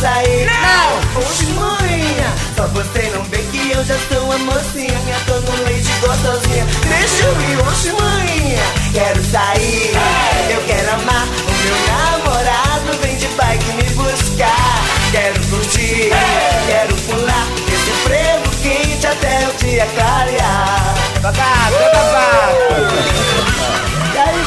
sair. Não! Oxe, mãe! Só você não vê que eu já sou uma mocinha, tô no leite gostosinha. Deixa eu ir, oxe, mãe! Quero sair, eu quero amar o meu namorado, vem de bike me buscar. Quero curtir, quero pular esse frevo quente até o dia clarear. E aí,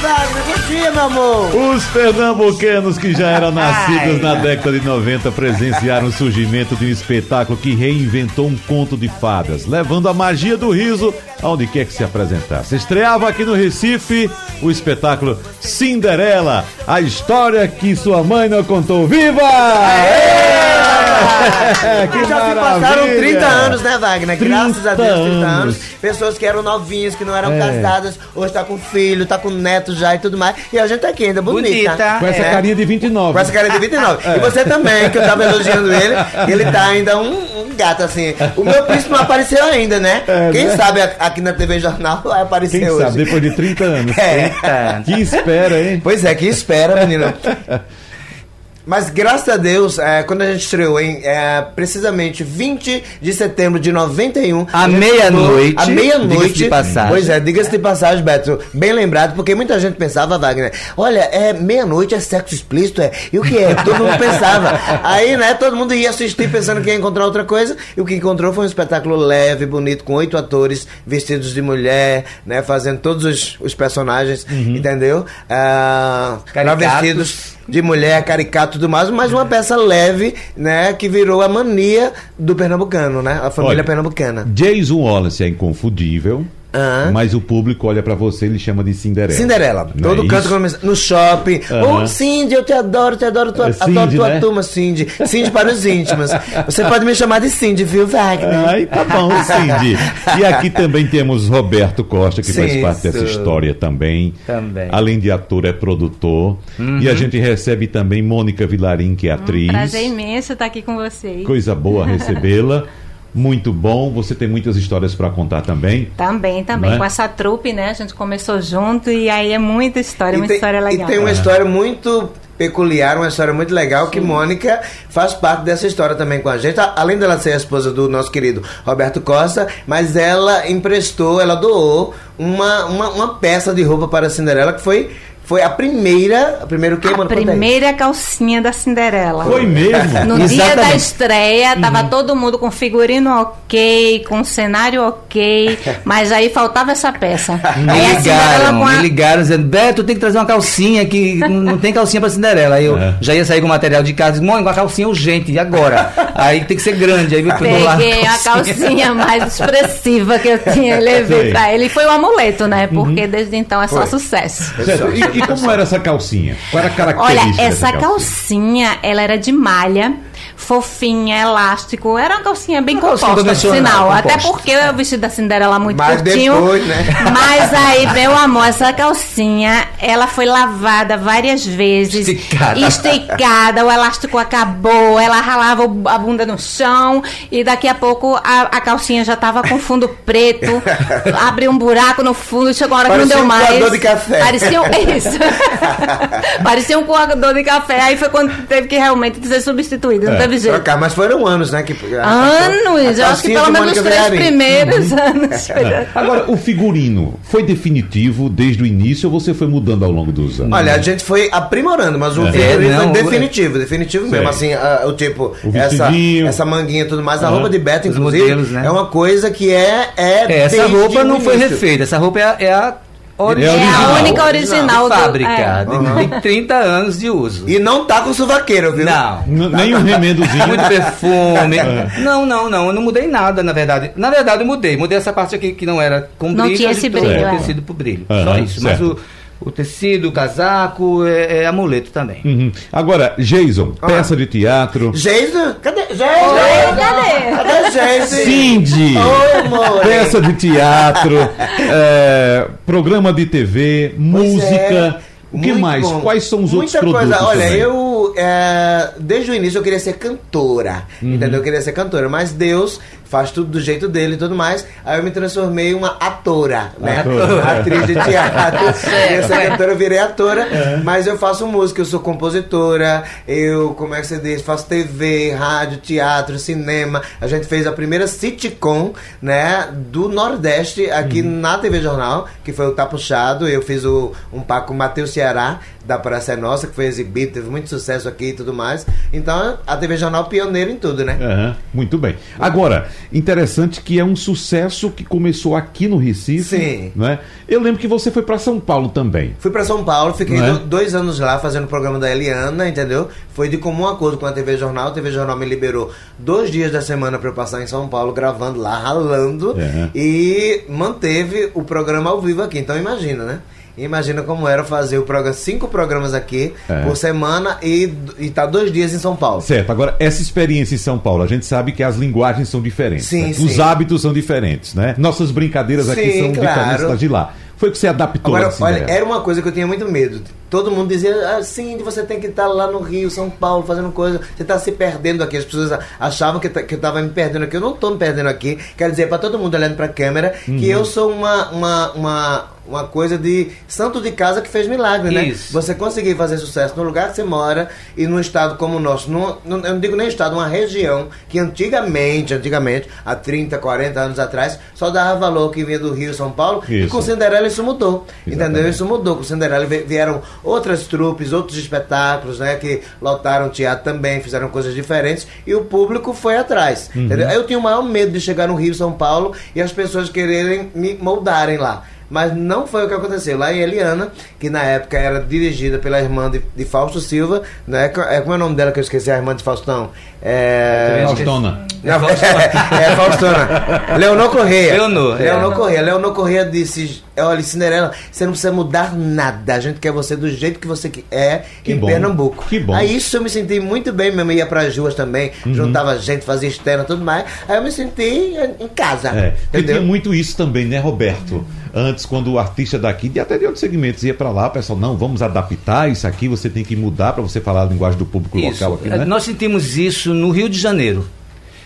Wagner, dia, meu amor. Os pernambucanos que já eram nascidos na década de 90 presenciaram o surgimento de um espetáculo que reinventou um conto de fadas, levando a magia do riso aonde quer que se apresentasse. Estreava aqui no Recife o espetáculo Cinderela, a história que sua mãe não contou. Viva! que Já se maravilha! passaram 30 anos, né, Wagner? Graças a 30 Deus, 30 anos. anos. Pessoas que eram novinhas, que não eram É. casadas, hoje tá com filho, tá com neto já e tudo mais. E a gente tá aqui ainda, bonita. Bonita. Com essa É. carinha de 29. Com essa cara de 29. E você também, que eu tava elogiando ele, ele tá ainda um, um gato assim. O meu príncipe não apareceu ainda, né? É, Quem né? sabe aqui na TV Jornal vai aparecer Quem hoje. sabe, depois de 30 anos. É. Que espera, hein? Pois é, que espera, menina. Mas graças a Deus, é, quando a gente estreou em é, precisamente 20 de setembro de 91. À meia-noite, À diga-se meia-noite. de passagem. Pois é, diga-se de passagem, Beto. Bem lembrado, porque muita gente pensava, Wagner, olha, é meia-noite, é sexo explícito, é. E o que é? Todo mundo pensava. Aí, né, todo mundo ia assistir pensando que ia encontrar outra coisa. E o que encontrou foi um espetáculo leve, bonito, com oito atores vestidos de mulher, né, fazendo todos os, os personagens, entendeu? Ah, Caricatos. travestidos de mulher, caricato tudo mais, mas uma peça leve, né, que virou a mania do pernambucano, né? A família Olha, pernambucana. Jason Wallace é inconfundível, Mas o público olha pra você e ele chama de Cinderela. Cinderela. Não Todo é canto começa- no shopping. Aham. Ô, Cindy, eu te adoro, te adoro, tua, É Cindy, adoro tua né? turma, Cindy. Cindy para os íntimos. Você pode me chamar de Cindy, viu, Wagner? Ai, tá bom, Cindy. E aqui também temos Roberto Costa, que faz Sim, parte dessa isso. história também. Também. Além de ator, é produtor. Uhum. E a gente recebe também Mônica Vilarim, que é atriz. Prazer imenso estar aqui com vocês. Coisa boa recebê-la. Muito bom. Você tem muitas histórias para contar também. Também, também. É? Com essa trupe, né? A gente começou junto e aí é muita história, muita tem, história legal. e tem uma história muito peculiar, uma história muito legal, que Mônica faz parte dessa história também com a gente. Além dela ser a esposa do nosso querido Roberto Costa, mas ela emprestou, ela doou uma, uma, uma peça de roupa para a Cinderela, que foi, foi a primeira. A primeira o quê, A primeira calcinha da Cinderela. Foi mesmo? No dia da estreia, tava todo mundo com figurino ok, com cenário ok, mas aí faltava essa peça. Me aí ligaram, com a... me ligaram dizendo, Beto, tem que trazer uma calcinha que não tem calcinha pra Cinderela. Aí eu É. já ia sair com o material de casa, disse, mãe, uma calcinha urgente, e agora? aí tem que ser grande, aí eu pegou lá Peguei a calcinha mais expressiva que eu tinha levei Sei. pra ele. E foi um amuleto, né? Porque desde então é só sucesso. Certo. E, e como era essa calcinha? Qual era a característica Olha, essa dessa calcinha, ela era de malha, fofinha, elástico. Era uma calcinha bem Uma calcinha composta, por convencional, sinal. Até composta. porque o vestido da Cinderela muito Mas curtinho. depois, né? Mas aí, meu amor, essa calcinha, ela foi lavada várias vezes. Esticada. Esticada, o elástico acabou, ela ralava a bunda no chão e daqui a pouco a, a calcinha já tava com fundo preto, abriu um buraco no fundo, chegou uma hora que não Parecia deu um mais. coador de café. Parecia um, isso. Parecia um coador de café, aí foi quando teve que realmente ser substituído, não É, teve Trocar, mas foram anos, né? Que, a- Anos, a eu acho que pelo menos os três primeiros anos. É. Agora, o figurino foi definitivo desde o início ou você foi mudando ao longo dos anos? Olha, a gente foi aprimorando, mas o É. figurino É, foi não, definitivo, definitivo Sei. mesmo. Assim, a- o tipo, O essa, essa manguinha e tudo mais. A roupa de Beto, Os inclusive, modelos, né? é uma coisa que é. é É, essa roupa não foi refeita, essa roupa é a, é a É É original. a única original de do- fábrica, é. de- tem 30 anos de uso. E não tá com suvaqueiro, viu? Não. N- Nem um remendozinho. Muito perfume. É. Não, não, não. Eu não mudei nada, na verdade. Na verdade, eu mudei. Mudei essa parte aqui que não era com Não brilho. tinha ali esse trouxe brilho, é. tecido pro brilho. Aham, Só isso. Mas certo. o, o tecido, o casaco, é, é amuleto também. Uhum. Agora, Jason, Ah. peça de teatro. Jason? Cadê? Jason? Oi, cadê? Cadê Jason? Cindy! Amor. Peça de teatro, é, programa de TV, música. é. O que Muito mais? bom. Quais são os outros Muita produtos? coisa. Olha, também? eu é, desde o início eu queria ser cantora, Uhum. entendeu? Eu queria ser cantora, mas Deus faz tudo do jeito dele e tudo mais. Aí eu me transformei em uma atora, né? Atora. Atriz de teatro. ser cantora, eu virei atora, É. mas eu faço música, eu sou compositora, eu, como é que você diz, faço TV, rádio, teatro, cinema. A gente fez a primeira sitcom, né, do Nordeste aqui Uhum. na TV Jornal, que foi o Tá Puxado. Eu fiz o, um par com o Matheus Ceará, da Praça é Nossa, que foi exibido, teve muito sucesso aqui e tudo mais. Então, a TV Jornal pioneira em tudo, né? Aham, muito bem. Agora, interessante que é um sucesso que começou aqui no Recife. Sim. Né? Eu lembro que você foi para São Paulo também. Fui pra São Paulo, fiquei é? do- dois anos lá fazendo o programa da Eliana, entendeu? Foi de comum acordo com a TV Jornal. A TV Jornal me liberou dois dias da semana pra eu passar em São Paulo gravando lá, ralando. É. E manteve o programa ao vivo aqui. Então imagina, né? Imagina como era fazer o programa, cinco programas aqui É. por semana e, e tá dois dias em São Paulo. Certo, agora essa experiência em São Paulo, a gente sabe que as linguagens são diferentes. Sim, né? sim. Os hábitos são diferentes, né? Nossas brincadeiras aqui Sim, são claro. diferentes das de lá. Foi que você adaptou Agora, assim, olha, né? era uma coisa que eu tinha muito medo. Todo mundo dizia assim, você tem que estar lá no Rio, São Paulo, fazendo coisa. Você está se perdendo aqui. As pessoas achavam que, ta- que eu estava me perdendo aqui. Eu não estou me perdendo aqui. Quero dizer para todo mundo olhando para a câmera Uhum. que eu sou uma, uma, uma, uma coisa de santo de casa que fez milagre, né? Isso. Você conseguir fazer sucesso no lugar que você mora e num estado como o nosso. Num, num- eu não digo nem estado, uma região que antigamente, antigamente, há 30, 40 anos atrás, só dava valor que vinha do Rio, São Paulo. E Isso. com Cinderela isso mudou. Entendeu? Exatamente. Isso mudou. Com Cinderela vi- vieram outras trupes, outros espetáculos, né? Que lotaram teatro também, fizeram coisas diferentes e o público foi atrás. Uhum. Entendeu? Eu tinha o maior medo de chegar no Rio, São Paulo e as pessoas quererem me moldarem lá. Mas não foi o que aconteceu. Lá em Eliana, que na época era dirigida pela irmã de, de Fausto Silva, né? Co- É, como é o nome dela que eu esqueci? A irmã de Faustão. É... Faustona. Não, é, é Faustona. Leonor Correia. Leonor, é. Leonor Correia. Leonor Correia disse: Olha, Cinderela, você não precisa mudar nada. A gente quer você do jeito que você que- é Que em bom, Pernambuco. que bom. Uhum. Aí isso eu me senti muito bem mesmo. Ia para as ruas também, juntava gente, fazia externa tudo mais. Aí eu me senti em casa. É, entendeu? tinha muito isso também, né, Roberto? Antes, quando o artista daqui, e até de outros segmentos, ia pra lá, o pessoal, não, vamos adaptar isso aqui, você tem que mudar pra você falar a linguagem do público Isso. local aqui, né? Nós sentimos isso no Rio de Janeiro.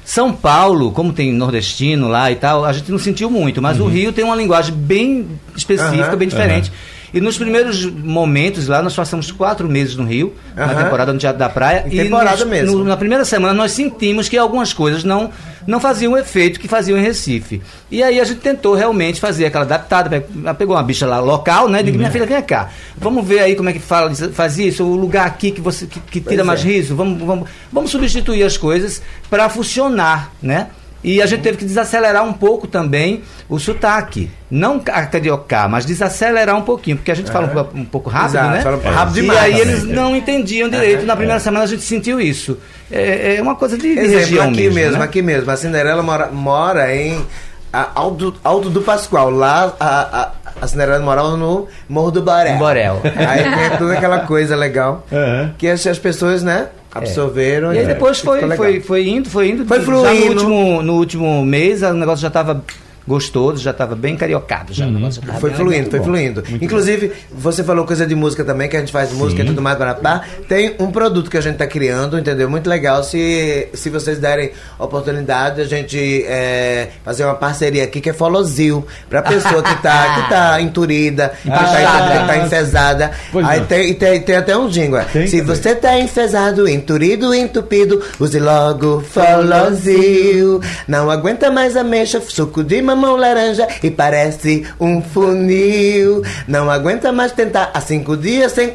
São Paulo, como tem nordestino lá e tal, a gente não sentiu muito, mas o Rio tem uma linguagem bem específica, Aham, bem diferente. E nos primeiros momentos lá, nós passamos quatro meses no Rio, na Aham. temporada no Teatro da Praia. Em temporada nos- mesmo. no- na primeira semana nós sentimos que algumas coisas não, não faziam o efeito que faziam em Recife. E aí a gente tentou realmente fazer aquela adaptada. pe- Pegou uma bicha lá local, né? Digo, minha filha, vem cá. Vamos ver aí como é que fala, faz isso, o lugar aqui que você que, que tira Pois mais é. riso. Vamos, vamos, vamos substituir as coisas para funcionar, né? E a gente teve que desacelerar um pouco também o sotaque. Não a cariocar, mas desacelerar um pouquinho, porque a gente fala um, po- um pouco rápido, Exato, né? fala rápido e demais aí também. eles não entendiam direito. Na primeira semana a gente sentiu isso. É, é uma coisa de, de Exemplo, região aqui mesmo, mesmo, né? aqui mesmo. A Cinderela mora, mora em Alto, Alto do Pascoal. Lá a, a, a Cinderela morava no Morro do Borel. Borel. Aí tem toda aquela coisa legal É. que as, as pessoas, né, absorveram. E aí é, depois foi, foi, foi indo, foi indo. Foi Já fluindo. no último, no último mês o negócio já estava gostoso, já estava bem cariocado. Já, tava Foi bem fluindo, foi fluindo. Inclusive, você falou coisa de música também, que a gente faz música e tudo mais, barapá. Tem um produto que a gente tá criando, entendeu? Muito legal. Se, se vocês derem oportunidade, a gente é, fazer uma parceria aqui que é Folozil. Pra pessoa que tá, que tá enturida, que, tá, que tá enfesada. Pois Aí não. tem, e tem, tem até um jingle. é. Tem Se também. você tá enfesado, enturido, entupido, use logo Folozil. Não aguenta mais ameixa, suco de mamão laranja e parece um funil. Não aguenta mais tentar há cinco dias sem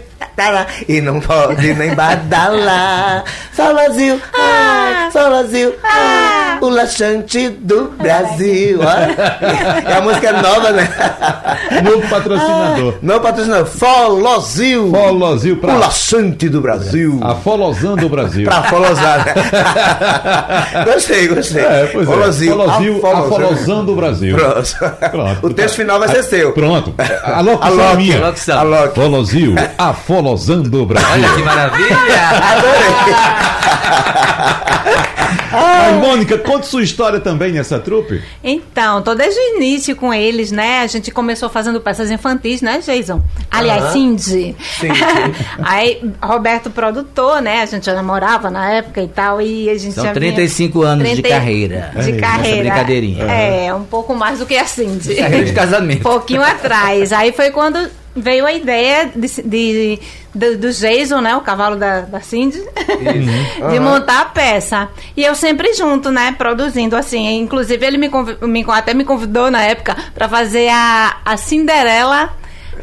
e não pode nem badalar. Folozil, ai, Folozil, ai. O laxante do Brasil. Olha. É a música nova, né? Novo patrocinador. Não patrocinador. Folozil. Folozil pra- O laxante do Brasil. A Folozando o Brasil. Pra folosar. né? gostei, gostei. É, pois é. Folozil. Folozil, Afolozando. afolozando o Brasil. Pronto. Pronto. O texto final vai ser seu. Pronto. A locução é minha. Locução. Aloque. Folozil, afolosando o Brasil. Olha que maravilha! Mas, Mônica, conte sua história também nessa trupe. Então, tô desde o início com eles, né? A gente começou fazendo peças infantis, né, Jason? Aliás, Aham. Cindy. Sim, Aí, Roberto, produtor, né? A gente já namorava na época e tal, e a gente São já 35 anos de 30 carreira. De É, carreira. nessa brincadeirinha. É, um pouco mais do que a Cindy. Carreira de casamento. pouquinho atrás. Aí foi quando veio a ideia de, de- do, do Jason, né? O cavalo da, da Cindy, de Aham. montar a peça. E eu sempre junto, né? Produzindo assim. Inclusive, ele me, me- até me convidou na época para fazer a, a Cinderela.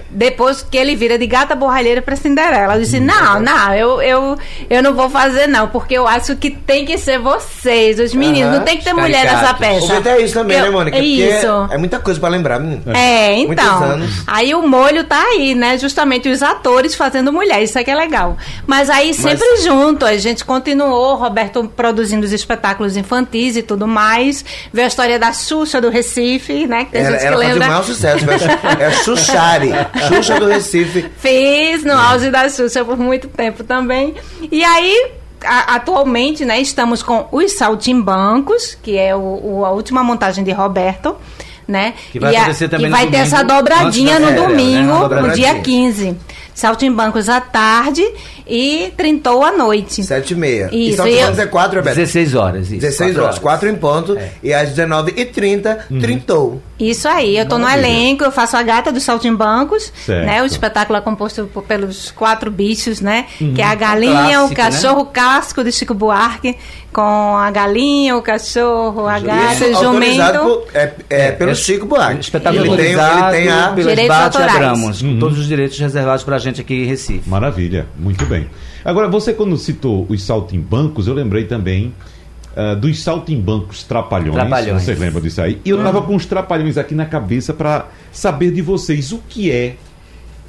Depois que ele vira de gata borralheira pra Cinderela. Eu disse, não, não, eu, eu, eu não vou fazer não, porque eu acho que tem que ser vocês, os meninos. Não tem que ter mulher nessa peça. O jeito é isso também, Eu- né, Mônica? É isso. É muita coisa pra lembrar, menino. É, Muitos então. Aí o molho tá aí, né? Justamente os atores fazendo mulher, isso é que é legal. Mas aí sempre junto, a gente continuou, Roberto produzindo os espetáculos infantis e tudo mais. Veio a história da Xuxa do Recife, né? Que tem Ela, gente que ela fazia o lembra. maior sucesso. É Xuxari. Xuxa do Recife. Fiz no auge da Xuxa por muito tempo também. E aí, a- atualmente, né, estamos com os Saltimbancos, que é o, o- a última montagem de Roberto. Né? Que vai e a- acontecer também e no vai ter domingo, essa dobradinha no Fera, né? domingo, Uma no dobradinha. dia 15. Saltimbancos à tarde e Trintou à noite. Sete e meia. e Isso, só e eu- é quatro, Roberto? 16 horas, isso. 16 quatro horas, 4 em ponto. E às 19h30, trintou. Isso aí, eu tô no elenco, eu faço a gata dos saltimbancos, Certo. né? O espetáculo é composto por- pelos quatro bichos, né? Que é a galinha, Clássico, o cachorro casco de Chico Buarque, com a galinha, o cachorro, a gata, Isso o autorizado jumento. por- é, é, pelo esse Chico Buarque. Espetáculo ele, tem, ele tem a... Direitos Bate autorais. Abramos, com todos os direitos reservados pra gente aqui em Recife. Maravilha, muito bem. Agora, você quando citou os saltimbancos, eu lembrei também ah, dos saltimbancos trapalhões. Trapalhões. Vocês lembram disso aí? E eu tava com os trapalhões aqui na cabeça para saber de vocês o que é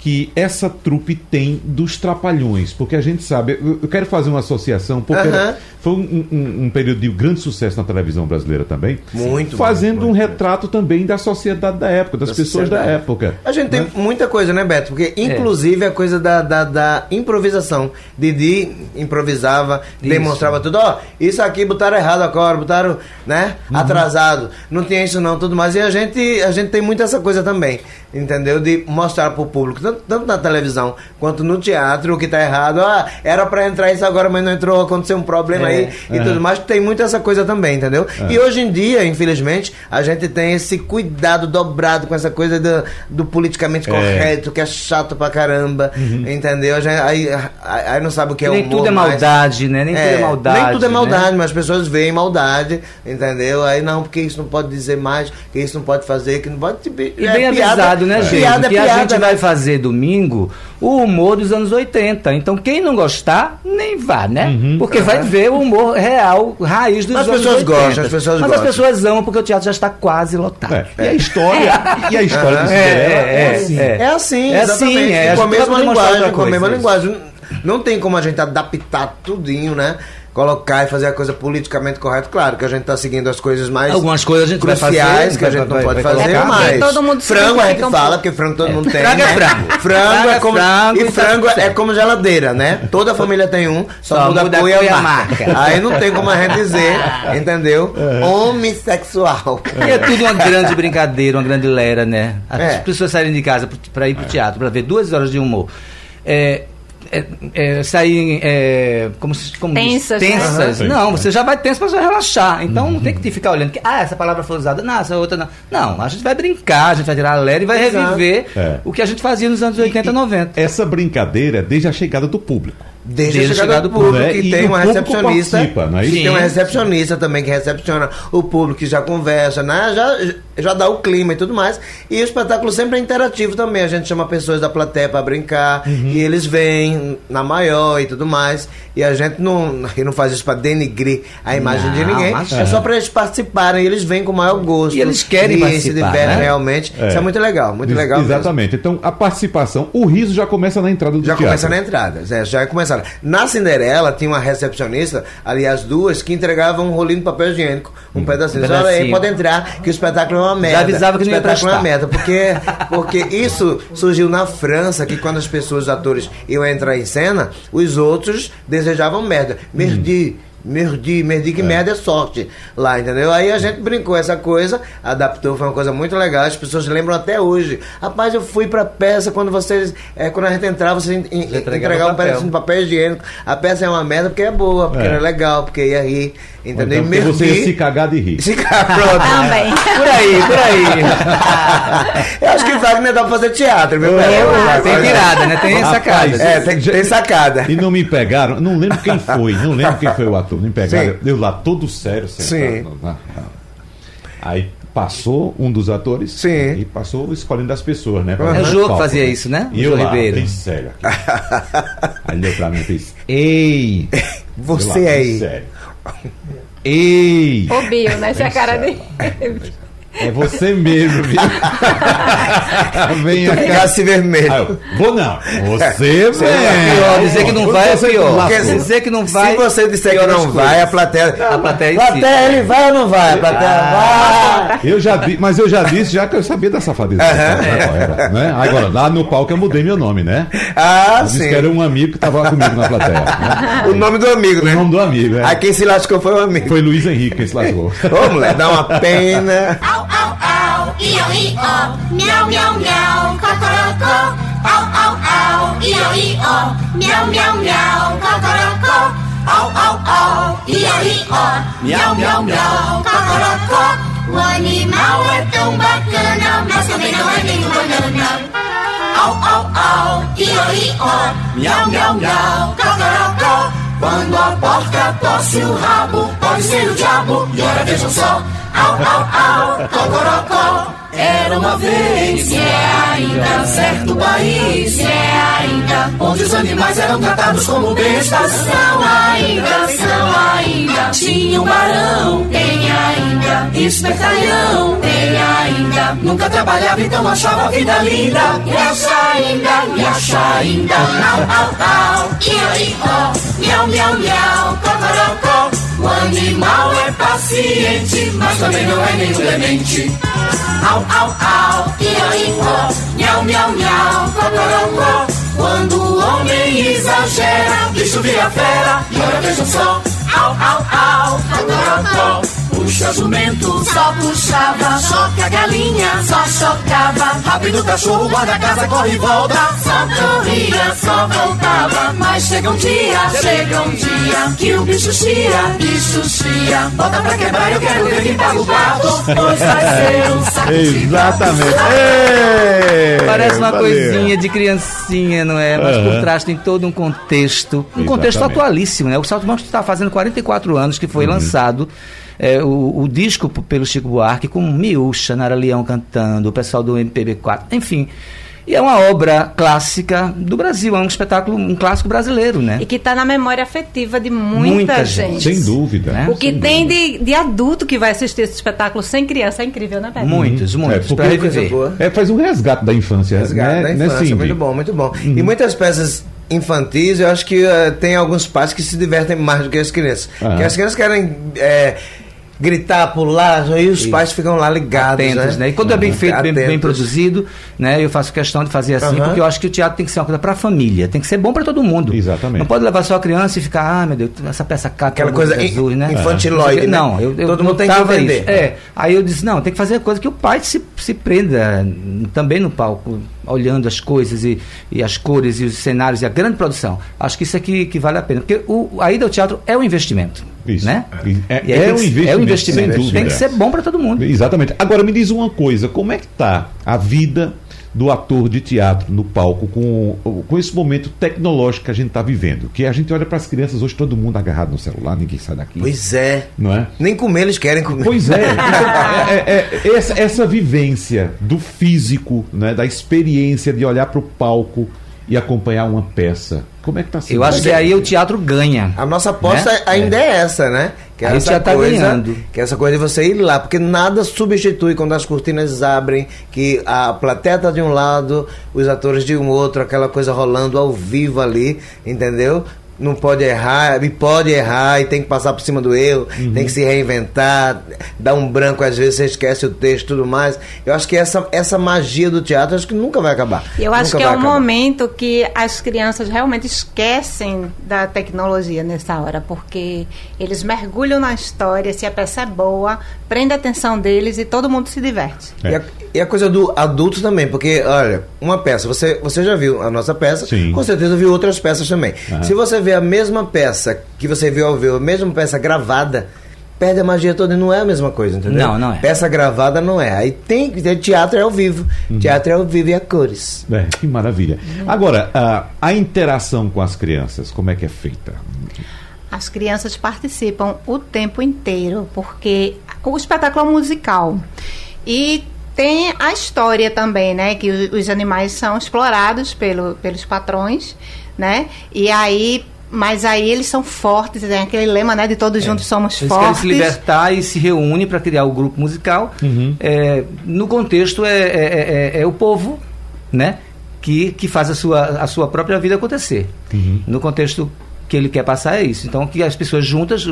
que essa trupe tem dos trapalhões, porque a gente sabe, eu, quero fazer uma associação, porque era- foi um, um- um período de grande sucesso na televisão brasileira também, Muito, fazendo muito, um muito. retrato também da sociedade da época, das Da pessoas da sociedade. época. A gente tem né? muita coisa, né, Beto? Porque, É. inclusive, a coisa da, da, da improvisação. Didi improvisava, Isso. demonstrava tudo. Ó, isso aqui botaram errado agora, botaram, né, Uhum. atrasado. Não tinha isso não, tudo mais. E a gente, a gente tem muito essa coisa também, entendeu? De mostrar pro público, tanto, tanto na televisão quanto no teatro, o que tá errado. Ah, era pra entrar isso agora, mas não entrou, aconteceu um problema É. aí e tudo mais. Tem muito essa coisa também, entendeu? E hoje em dia, infelizmente, a gente tem esse cuidado dobrado com essa coisa do, do politicamente É. correto, que é chato pra caramba, entendeu? A gente- aí, aí, não sabe o que é Nem humor tudo é maldade, né? Nem tudo é maldade. Nem tudo é né? maldade, mas as pessoas veem maldade, entendeu? Aí não, porque isso não pode dizer mais, que isso não pode fazer, que não pode. tipo, E é bem piada- avisado, né, gente? Piada é que a piada, gente né? vai fazer domingo o humor dos anos 80. Então, quem não gostar, nem vá, né? Porque vai ver o humor real, raiz dos As anos pessoas 80. gostam, as pessoas Mas gostam. as pessoas amam porque o teatro já está quase lotado. É, E a história, e a história do É, Cinderela é, assim. é. É assim, É exatamente. assim, é. E A com a mesma linguagem, com a mesma linguagem. Não tem como a gente adaptar tudinho, né? Colocar e fazer a coisa politicamente correta. Claro que a gente tá seguindo as coisas mais Algumas coisas a gente vai cruciais fazer, que a vai- gente não vai- pode vai fazer, colocar. mas É, todo mundo frango a gente um fala, pouco. porque frango todo mundo tem. frango é né? frango. Frango Frango é é como frango e tá frango é como geladeira, né? Toda família tem um, só, Só muda, muda a cor e a marca. Aí não tem como a gente dizer, entendeu? Homossexual. E é tudo uma grande brincadeira, uma grande lera, né? As É. pessoas saírem de casa para ir pro teatro, para ver duas horas de humor. É, é, é, saírem é, como, se- como diz? Tensas, né? tensas. Aham. Não, você já vai tenso para relaxar. Então não tem que te ficar olhando que ah, essa palavra foi usada, não, essa outra não. Não, a gente vai brincar, a gente vai tirar a lera e vai Exato. reviver É. o que a gente fazia nos anos 80 e 90. Essa brincadeira é desde a chegada do público. Desde, Desde a chegada do público, né? que E tem uma público recepcionista. participa, é? E tem uma recepcionista também que recepciona o público que já conversa, né? Já, já dá o clima e tudo mais. E o espetáculo sempre é interativo também. A gente chama pessoas da plateia para brincar Uhum. e eles vêm na maior e tudo mais. E a gente não, e não faz isso para denigrir a imagem de Não, ninguém. imagina. É só para eles participarem. E eles vêm com o maior gosto. E eles querem e se participar, divertem né? realmente. É. Isso é muito legal, muito legal. mesmo. Exatamente. Então, a participação, o riso já começa na entrada do Já teatro. começa na entrada, é, já Na Cinderela tinha uma recepcionista, aliás, duas, que entregavam um rolinho de papel higiênico, um pedacinho. Um Olha aí, pode entrar, que o espetáculo é uma merda. avisava que o não ia espetáculo é uma merda, porque, porque isso surgiu na França, que quando as pessoas, os atores, iam entrar em cena, os outros desejavam merda. Merdi. Merdi, merdi que merda é sorte lá, entendeu? Aí a gente brincou essa coisa, adaptou, foi uma coisa muito legal, as pessoas lembram até hoje. Rapaz, eu fui pra peça quando vocês, é, quando a gente entrava, vocês en- entregavam um pedacinho de papel higiênico. A peça é uma merda porque é boa, porque É. é legal, porque ia rir, entendeu? Então, porque você ia se cagar de rir. se cagar, pronto. Também. Por aí, por aí. Eu acho que Wagner dá pra fazer teatro, meu velho. Tem virada, né? Tem Rapaz, sacada. É, tem, tem sacada. E não me pegaram, não lembro quem foi, não lembro quem foi o ator, não me pegaram. Eu lá todo sério, sentado. Sim. na- na- Aí passou um dos atores Sim. e passou escolhendo as pessoas, né? pra É o Jô que fazia né? isso, né? E O eu Jô lá, Ribeiro. bem sério. aqui. Aí ele olhou pra mim e fez: Ei! Você lá, bem aí. Sério. Ei! O Bill, né? Essa é a cara dele. É você mesmo, viu? Vem Tu cá. ficasse vermelho. Aí eu, vou não. Você vem. Pior, dizer que não vai é pior. Quer dizer que não vai. Se você disser que não vai, a plateia. A plateia Plateia, ele vai ou não vai? A plateia vai. Eu já di, mas eu já disse já que eu sabia da safadeza. Né? Agora, lá no palco eu mudei meu nome, né? Ah, Eu disse sim. que era um amigo que estava comigo na plateia. né? O nome do amigo, O né? nome do amigo, é. Aí quem se lascou foi o amigo. Foi Luiz Henrique quem se lascou. Ô, mulher, dá uma pena. Au, au, io, io, miau, miau, miau, cocorocó. Au, au, au, io, io, miau, miau, miau, cocorocó. Au, au, au, io, io, miau, miau, miau, cocorocó. O animal é tão bacana, mas também não é nem banana. Au, au, au, io, io, miau, miau, miau, cocorocó. Quando a porca tosse o rabo, pode ser o diabo, e ora vejam só. Au, au, au, cocorocó. Era uma vez, e é ainda, certo país, e é ainda, onde os animais eram tratados como bestas. São ainda, são ainda, tinha um barão, tem ainda, espertalhão, tem ainda, nunca trabalhava, então achava a vida linda. E acha ainda, e acha ainda, au, au, au, io, io, miau, miau, miau, cocorocó. O animal é paciente, mas também não é nem demente. Au, au, au, io, io, miau, miau, miau, cocorocó. Quando o homem exagera, bicho vira fera, e ora vejam só. Au, au, au, cocorocó. Puxa jumento, só puxava, choca a galinha, só chocava. Rápido o cachorro, guarda a casa, corre e volta. Só corria, só voltava. Mas chega um dia, chega um dia, que o bicho chia, bicho chia. Bota pra quebrar, eu quero ver quem paga o pato. Pois vai ser um saco de Exatamente. Ei, Parece uma valeu. coisinha de criancinha, não é? Mas por Aham. trás tem todo um contexto. Um contexto Exatamente. atualíssimo, né? O Salto Manco está fazendo 44 anos que foi lançado é, o, o disco pelo Chico Buarque com Miúcha, Nara Leão cantando, o pessoal do MPB4, enfim. E é uma obra clássica do Brasil, é um espetáculo, um clássico brasileiro, né? E que está na memória afetiva de muita, Muita gente. gente. Sem dúvida. Né? O que Sem tem dúvida. de, de adulto que vai assistir esse espetáculo sem criança é incrível, né, Pedro? Muitos, É, muitos, porque para coisa reviver. É, faz um resgate da infância. Resgate né, da né, infância, Cindy? muito bom, muito bom. Uhum. E muitas peças infantis, eu acho que eh, tem alguns pais que se divertem mais do que as crianças. Ah. Porque as crianças querem eh, gritar, pular, e os pais ficam lá ligados, atentos, né? né? E quando é bem feito, bem, bem produzido, né? Eu faço questão de fazer assim, Aham. porque eu acho que o teatro tem que ser uma coisa para a família, tem que ser bom para todo mundo. Exatamente. Não pode levar só a criança e ficar, ah, meu Deus, essa peça cá, Aquela coisa Jesus, in- né? infantiloide, né? Não, eu, eu Todo mundo tem que entender. isso. É, aí eu disse, não, tem que fazer coisa que o pai se, se prenda também no palco, olhando as coisas e, e as cores e os cenários e a grande produção. Acho que isso aqui que vale a pena, porque o, a ida ao teatro é um investimento. Isso. Né? É- aí é tem um investimento, É um investimento. sem dúvida. Tem que ser bom para todo mundo. Exatamente. Agora me diz uma coisa, como é que tá a vida do ator de teatro no palco com, com esse momento tecnológico que a gente está vivendo. Que a gente olha para as crianças hoje, todo mundo agarrado no celular, ninguém sai daqui. Pois é. Não é? Nem comer eles querem comer. Pois é. Então, é, é, é, essa, essa vivência do físico, né, da experiência de olhar para o palco e acompanhar uma peça. Como é que está sendo? Eu acho que aí o teatro ganha. A nossa aposta Né? ainda é. essa, né? Que é Aí essa já tá coisa, ganhando. Que é essa coisa de você ir lá, porque nada substitui quando as cortinas abrem, que a plateia tá de um lado, os atores de um outro, aquela coisa rolando ao vivo ali, entendeu? Não pode errar, e pode errar, e tem que passar por cima do erro, Uhum. tem que se reinventar, dá um branco, às vezes você esquece o texto e tudo mais. Eu acho que essa, essa magia do teatro acho que nunca vai acabar. Eu acho Nunca que é um acabar. momento que as crianças realmente esquecem da tecnologia nessa hora, porque eles mergulham na história, se a peça é boa, prende a atenção deles e todo mundo se diverte. É. E, a, e a coisa do adulto também, porque, olha, uma peça, você, você já viu a nossa peça, Sim. com certeza viu outras peças também. Aham. Se você vê a mesma peça que você viu ao vivo, a mesma peça gravada, perde a magia toda e não é a mesma coisa, entendeu? Não, não é. Peça gravada não é. Aí tem que ter teatro é ao vivo. Uhum. Teatro é ao vivo e a cores. É, que maravilha. Agora, a, a interação com as crianças, como é que é feita? As crianças participam o tempo inteiro, porque o espetáculo é musical. E tem a história também, né? Que os animais são explorados pelo, pelos patrões, né? E aí. Mas aí eles são fortes, tem aquele lema, né? De todos juntos somos É. Eles querem fortes. se libertar e se reúnem para criar o grupo musical. É, no contexto é, é- é- é o povo, né, que, que faz a sua, a sua própria vida acontecer. No contexto que ele quer passar é isso. Então, que as pessoas juntas,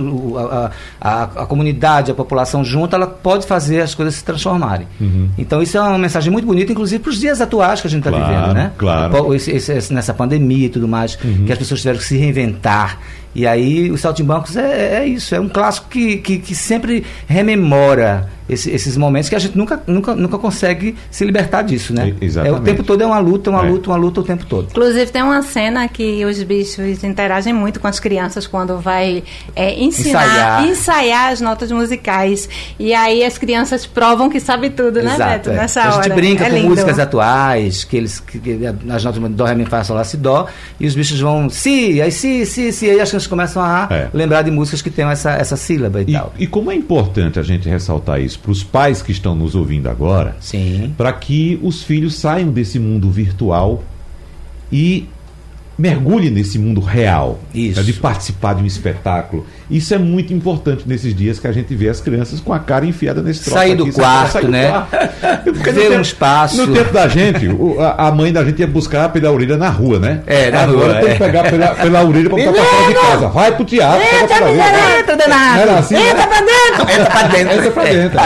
a, a, a comunidade, a população junta, ela pode fazer as coisas se transformarem. Então, isso é uma mensagem muito bonita, inclusive para os dias atuais que a gente está Claro, vivendo, né? claro. Esse- esse- nessa pandemia e tudo mais, que as pessoas tiveram que se reinventar. E aí, o Saltimbancos é, é isso, é um clássico que, que, que sempre rememora esse- esses momentos que a gente nunca, nunca, nunca consegue se libertar disso, né? Exatamente. É, o tempo todo é uma luta, uma É. luta, uma luta o tempo todo. Inclusive tem uma cena que os bichos interagem muito com as crianças quando vai é, ensinar, Ensaiar. ensaiar. as notas musicais. E aí as crianças provam que sabe tudo, né, Beto? é. Nessa a hora. gente brinca é com lindo. músicas atuais, que eles que, que, as notas dó, ré, mi, fá, sol, lá, si, dó, e os bichos vão si, aí si, si, si, aí as crianças começam a É. lembrar de músicas que tem essa, essa sílaba e, E, tal. e como é importante a gente ressaltar isso para os pais que estão nos ouvindo agora, para que os filhos saiam desse mundo virtual e mergulhem nesse mundo real, Isso. de participar de um espetáculo. Isso é muito importante nesses dias que a gente vê as crianças com a cara enfiada nesse troço Sair do aqui, quarto, Sair do né? quarto. Porque no Ver um tempo- espaço. No tempo da gente, o- a, a mãe da gente ia buscar pela orelha na rua, né? É, na Agora rua, tem é. que pegar pela, pela orelha para botar pra fora de casa. Vai pro teatro, pega pela. Entra, danado! Era assim, né? Entra pra dentro! Entra pra dentro. Entra pra dentro.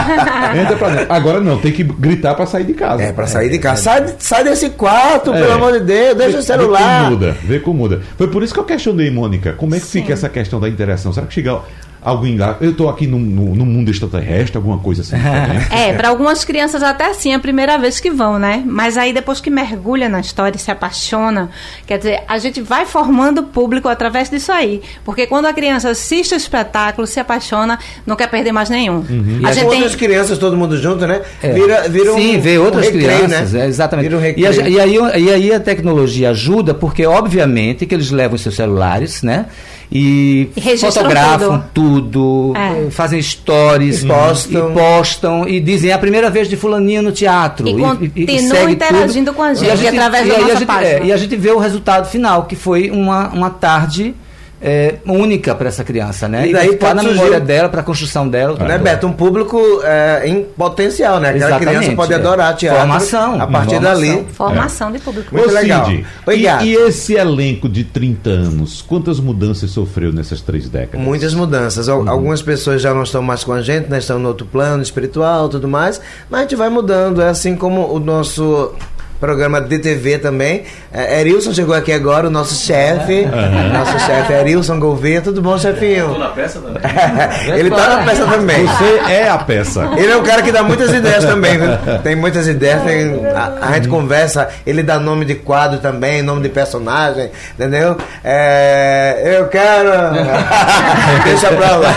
Entra pra dentro. Agora não, tem que gritar pra sair de casa. É, pra sair de casa. Sai, sai desse quarto, É. pelo amor de Deus, deixa o Vê- celular. Vê como muda, vê como muda. Foi por isso que eu questionei, Mônica, como é que fica essa questão da interação? Será que chega alguém lá? Eu tô aqui no, no, no mundo extraterrestre, alguma coisa assim. diferente? É, para algumas crianças até assim, é a primeira vez que vão, né? Mas aí depois que mergulha na história e se apaixona, quer dizer, a gente vai formando público através disso aí. Porque quando a criança assiste o espetáculo, se apaixona, não quer perder mais nenhum. Uhum. A As gente tem outras crianças, todo mundo junto, né? É. Vira, vira Sim, um, vê outras um recreio, crianças, né? é, exatamente. Vira um e, a- e aí, e aí a tecnologia ajuda, porque obviamente que eles levam seus celulares, né? E, E fotografam tudo, É. eh, fazem stories, Postam. e postam e dizem é a primeira vez de fulaninho no teatro. E continuam segue interagindo tudo. com a E gente através e da a nossa gente- página. é, e a gente vê o resultado final, que foi uma, uma tarde é, única para essa criança, né? E E daí pode na surgir- memória dela, para a construção dela. Né, Beto? Um público é, em potencial, né? Aquela Exatamente, criança pode é. adorar teatro. Formação, A partir formação. dali. formação de público. Muito Ô, legal. Cid. E, e esse elenco de 30 anos, quantas mudanças sofreu nessas três décadas? Muitas mudanças. Al- Algumas pessoas já não estão mais com a gente, né? Estão no outro plano espiritual tudo mais. Mas a gente vai mudando. É assim como o nosso programa de TV também. É, Erilson chegou aqui agora, o nosso chefe. Nosso chefe Erilson Gouveia. Tudo bom, chefinho? Tô na peça também. Ele tá na peça também. Você é a peça. Ele é um cara que dá muitas ideias também, viu? Tem muitas ideias, tem- a, a gente conversa, ele dá nome de quadro também, nome de personagem, entendeu? É, eu quero. Deixa pra lá.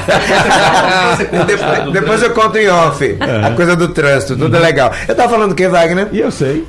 depois, depois eu conto em off a coisa do trânsito, tudo é legal. Eu tava falando o que, Wagner? E eu sei.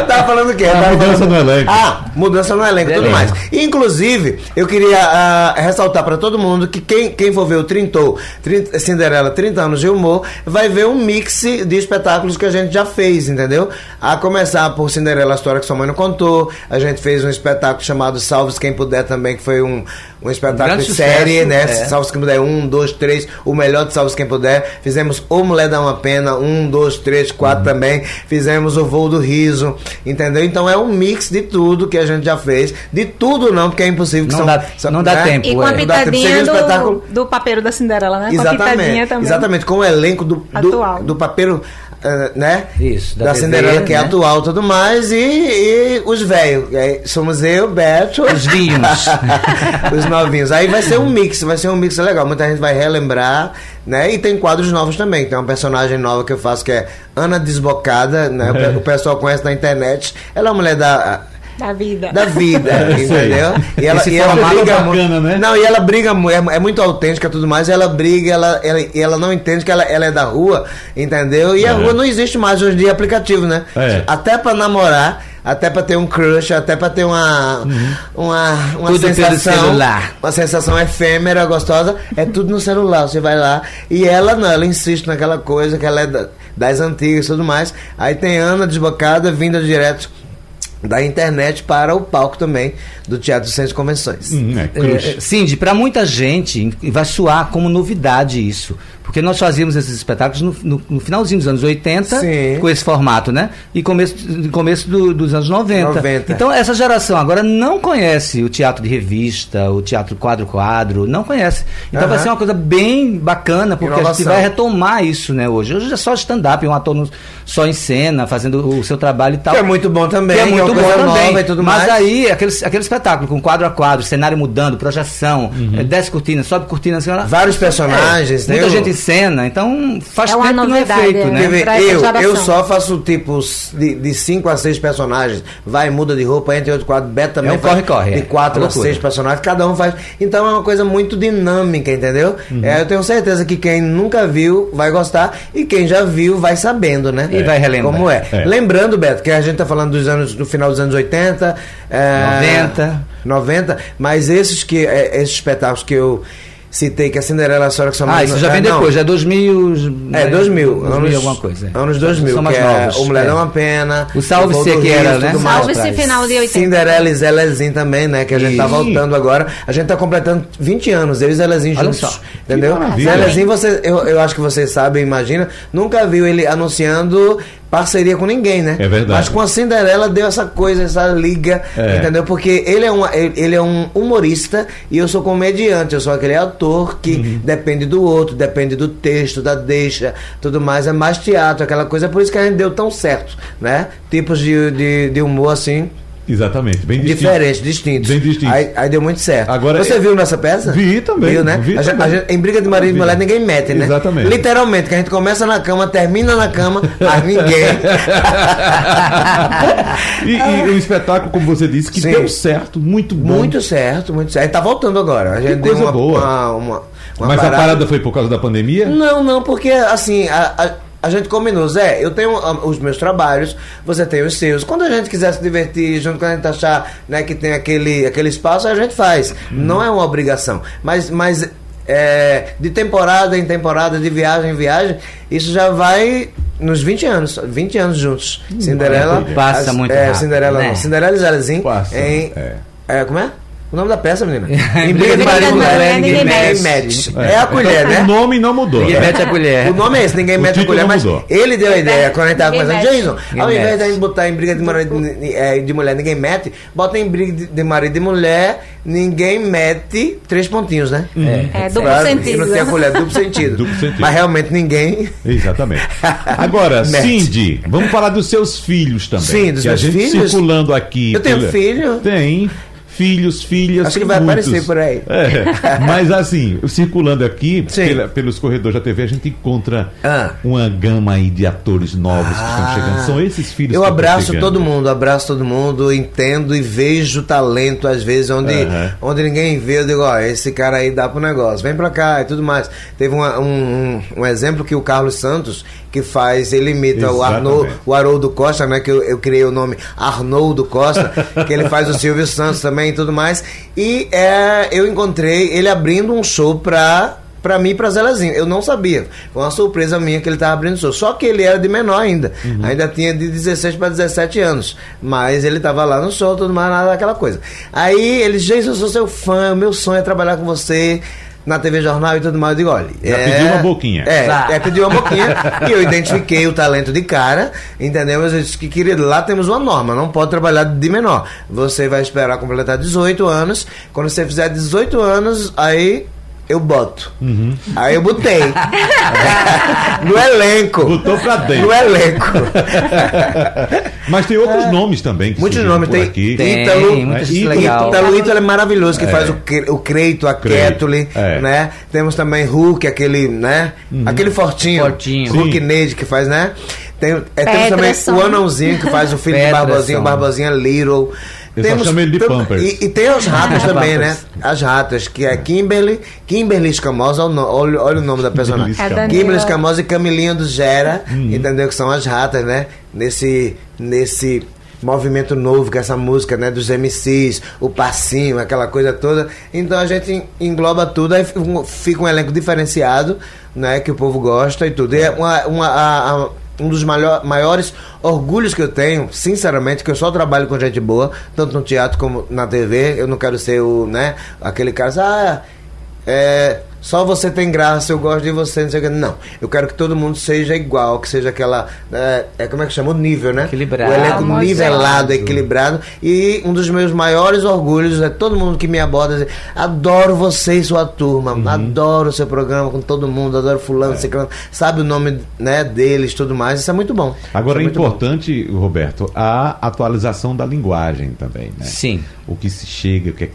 Eu tava falando o quê? Eu A tava mudança falando- no elenco. Ah, mudança no elenco e tudo mais. Inclusive, eu queria ah, ressaltar pra todo mundo que quem, quem for ver o Trintou, 30 Cinderela 30 anos de humor, vai ver um mix de espetáculos que a gente já fez, entendeu? A começar por Cinderela, a história que sua mãe não contou. A gente fez um espetáculo chamado Salve Quem Puder também, que foi um, um espetáculo de sucesso, série, né? é. Salve Quem Puder, um, dois, três, o melhor de Salve Quem Puder. Fizemos O Mulher Dá Uma Pena, um, dois, três, quatro também. Fizemos o Voo do Riso, entendeu? Então é um mix de tudo que a gente já fez. De tudo não, porque é impossível que Não são, dá- são- não dá né? tempo, E com a Não dá tempo. pitadinha Seria do, espetáculo- do papeiro da Cinderela, né? Com a pitadinha Exatamente, também. exatamente, com o elenco do, do, do papel, eh, né? Isso, da, da TV, Cinderela, que é né? atual e tudo mais, e, e os velhos. Somos eu, Beto. Os vinhos. os novinhos. Aí vai ser um mix, vai ser um mix legal. Muita gente vai relembrar, né? E tem quadros novos também. Tem uma personagem nova que eu faço que é Ana Desbocada, né? O pessoal conhece na internet. Ela é uma mulher da Da vida. da vida, entendeu? E ela, e ela briga bacana, muito. né? Não, e ela briga mu- é, é muito autêntica e tudo mais. Ela briga, ela, ela, e ela não entende que ela, ela é da rua, entendeu? E a É. rua não existe mais hoje em dia aplicativo, né? É. Até pra namorar, até pra ter um crush, até pra ter uma uma, uma Tudo sensação, celular. uma sensação efêmera, gostosa, é tudo no celular. Você vai lá e ela não, ela insiste naquela coisa que ela é da- das antigas e tudo mais. Aí tem Ana desbocada vinda direto da internet para o palco também do Teatro Centro de Convenções. Hum, é. É, Cindy, para muita gente vai soar como novidade isso. Porque nós fazíamos esses espetáculos no, no- no finalzinho dos anos 80, Sim. com esse formato, né? E começo, começo do- dos anos 90. 90. Então, essa geração agora não conhece o teatro de revista, o teatro quadro-quadro, não conhece. Então, vai ser uma coisa bem bacana, porque a gente Inovação. vai retomar isso, né, hoje. Hoje é só stand-up, um ator no- só em cena, fazendo o seu trabalho e tal. Que é muito bom também, Que é é muito bom também. e tudo mas mais. aí, aquele, aquele espetáculo com quadro a quadro, cenário mudando, projeção, eh, desce cortina, sobe cortina, assim. Vários personagens, É, muita né? gente em cena, então faz É tempo que não é novidade, feito, né? Essa eu, eu só faço tipos de, de cinco a seis personagens. Vai, muda de roupa, entra em outro quadro. Beto também É um faz corre-corre, de é. quatro É a seis personagens. Cada um faz. Então é uma coisa muito dinâmica, entendeu? Uhum. É, eu tenho certeza que quem nunca viu vai gostar e quem já viu vai sabendo, né? E vai relembrar. Como é. É. Lembrando, Beto, que a gente tá falando dos anos, do final dos anos 80, é, 90. 90, mas esses que é, esses espetáculos que eu citei, que é Cinderela, a história que sua Ah, mãe isso não- já vem é, não. depois, já é 2000. É, 2000. 2000 anos, alguma coisa. é. Anos 2000, São mais que novos. é O Mulher é. Dá Uma Pena. O Salve Voo Se do que Rio, era, tudo né? mais. Salve-se atrás. final de 80. Cinderela e Zelezinho também, né? Que a gente tá Isso. voltando agora. A gente tá completando 20 anos, eu e Zelezinho Olha juntos. só. Entendeu? Zelezinho, você, eu, eu acho que vocês sabem, imagina, nunca viu ele anunciando parceria com ninguém, né? É verdade. Mas com a Cinderela deu essa coisa, essa liga, É. entendeu? Porque ele é, um, ele ele é um humorista e eu sou comediante, eu sou aquele ator que Uhum. depende do outro, depende do texto, da deixa, tudo mais. É mais teatro, aquela coisa. Por isso que a gente deu tão certo, né? Tipos de, de, de humor assim. Exatamente, bem distinto. Diferentes, distintos. Bem distintos. Aí, aí deu muito certo. Agora, Você é- viu nossa peça? Vi também, Viu, né? vi A gente- a também. gente- em briga de marido e mulher ninguém mete, né? Exatamente. Literalmente, que a gente começa na cama, termina na cama, mas ninguém. E, e o espetáculo, como você disse, que Sim. deu certo, muito bom. muito certo, muito certo. Tá voltando agora. A gente deu coisa uma, boa. uma, uma, uma Mas parada. a parada foi por causa da pandemia? Não, não, porque assim, a, a, a gente combinou, Zé, eu tenho ah, os meus trabalhos, você tem os seus. Quando a gente quiser se divertir junto, quando a gente achar né, que tem aquele, aquele espaço, a gente faz. Não é uma obrigação. Mas, mas é, de temporada em temporada, de viagem em viagem, isso já vai nos 20 anos, 20 anos juntos. Cinderela. maravilha. Passa muito é, rápido, Cinderela né? não. Cinderela e Zelezinho. Passa, Em, é. é, como é? O nome da peça, menina? Em Briga de marido e mulher, ninguém mete. mete. É a colher, Então, né? O nome não mudou. Ninguém mete a colher. O nome é esse, ninguém mete a colher, não mas mudou. ele deu a ideia quando a gente tava conversando. Jason, ao invés da gente botar em briga de marido de, eh, de mulher, ninguém mete, bota em briga de, de marido e mulher, ninguém mete três pontinhos, né? É, duplo Pra- sentido. Não tem a colher, duplo sentido. Duplo sentido. Mas realmente ninguém. Exatamente. Agora. Cindy, vamos falar dos seus filhos também. Sim, dos meus filhos. circulando aqui. Eu tenho filho. Tem. Filhos, filhas. Acho que vai muitos. aparecer por aí. É, mas assim, circulando aqui, pela- pelos corredores da TV, a gente encontra Ah. uma gama aí de atores novos que estão chegando. São esses filhos Eu que abraço todo mundo, abraço todo mundo, entendo e vejo talento às vezes onde, onde ninguém vê. Eu digo, ó, esse cara aí dá pro negócio, vem pra cá e tudo mais. Teve uma- um, um, um exemplo que o Carlos Santos, que faz, ele imita o. Arnold, o Haroldo Costa, né? Que eu, eu criei o nome Arnoldo Costa, que ele faz o Silvio Santos também e tudo mais. E é, eu encontrei ele abrindo um show pra. Pra mim e pra Zelazinho. Eu não sabia. Foi uma surpresa minha que ele tava abrindo show. Só que ele era de menor ainda. Ainda tinha de 16 para 17 anos. Mas ele tava lá no show, tudo mais, nada daquela coisa. Aí ele, gente, eu sou seu fã, meu sonho é trabalhar com você na TV Jornal e tudo mais. Eu digo, olha. Já é- pediu uma boquinha. É, Tá. é, pediu uma boquinha e eu identifiquei o talento de cara, entendeu? Mas eu disse que, querido, lá temos uma norma, não pode trabalhar de menor. Você vai esperar completar 18 anos. Quando você fizer 18 anos, aí eu boto. Uhum. Aí eu botei. no elenco. Botou pra dentro. No elenco. Mas tem outros nomes também que É. Muitos nomes. Tem, aqui. Tem, Ítalo, muitos legal. Ítalo, Ítalo é maravilhoso, que faz o, o Creito, a Ketuli, é. né? Temos também Hulk, aquele, né? Aquele fortinho. Fortinho. Hulk Sim. Neide, que faz, né? Tem, é, temos também o Anãozinho, que faz o filho de Peterson. Barbosinha, o Barbosinha Little. Eu só chamo ele de tem- Pampers. E, e tem os ratos também, né? As ratas, que é Kimberly, Kimberly Escamosa, olha, olha, o nome da personagem. Kimberly Escamosa. Kimberly Escamosa e Camilinha do Gera, Uhum. entendeu? Que são as ratas, né? Nesse, nesse movimento novo, que é essa música, né? Dos MCs, o passinho, aquela coisa toda. Então a gente engloba tudo, aí fica um- fica um elenco diferenciado, né? Que o povo gosta e tudo. E é uma, uma, a- a- um dos maior- maiores orgulhos que eu tenho, sinceramente, que eu só trabalho com gente boa, tanto no teatro como na TV. Eu não quero ser o, né, aquele cara, ah, é, só você tem graça, eu gosto de você, não sei o que. Não, eu quero que todo mundo seja igual, que seja aquela. É, é como é que chama? O nível, né? Equilibrado. O elenco Homogeneidade. nivelado, equilibrado. E um dos meus maiores orgulhos é todo mundo que me aborda dizer, adoro você e sua turma, Uhum. adoro o seu programa com todo mundo, adoro fulano, É. ciclano, sabe o nome né, deles tudo mais. Isso é muito bom. Agora é Isso muito bom. importante, Roberto, a atualização da linguagem também, né? Sim. O que se chega, o que é que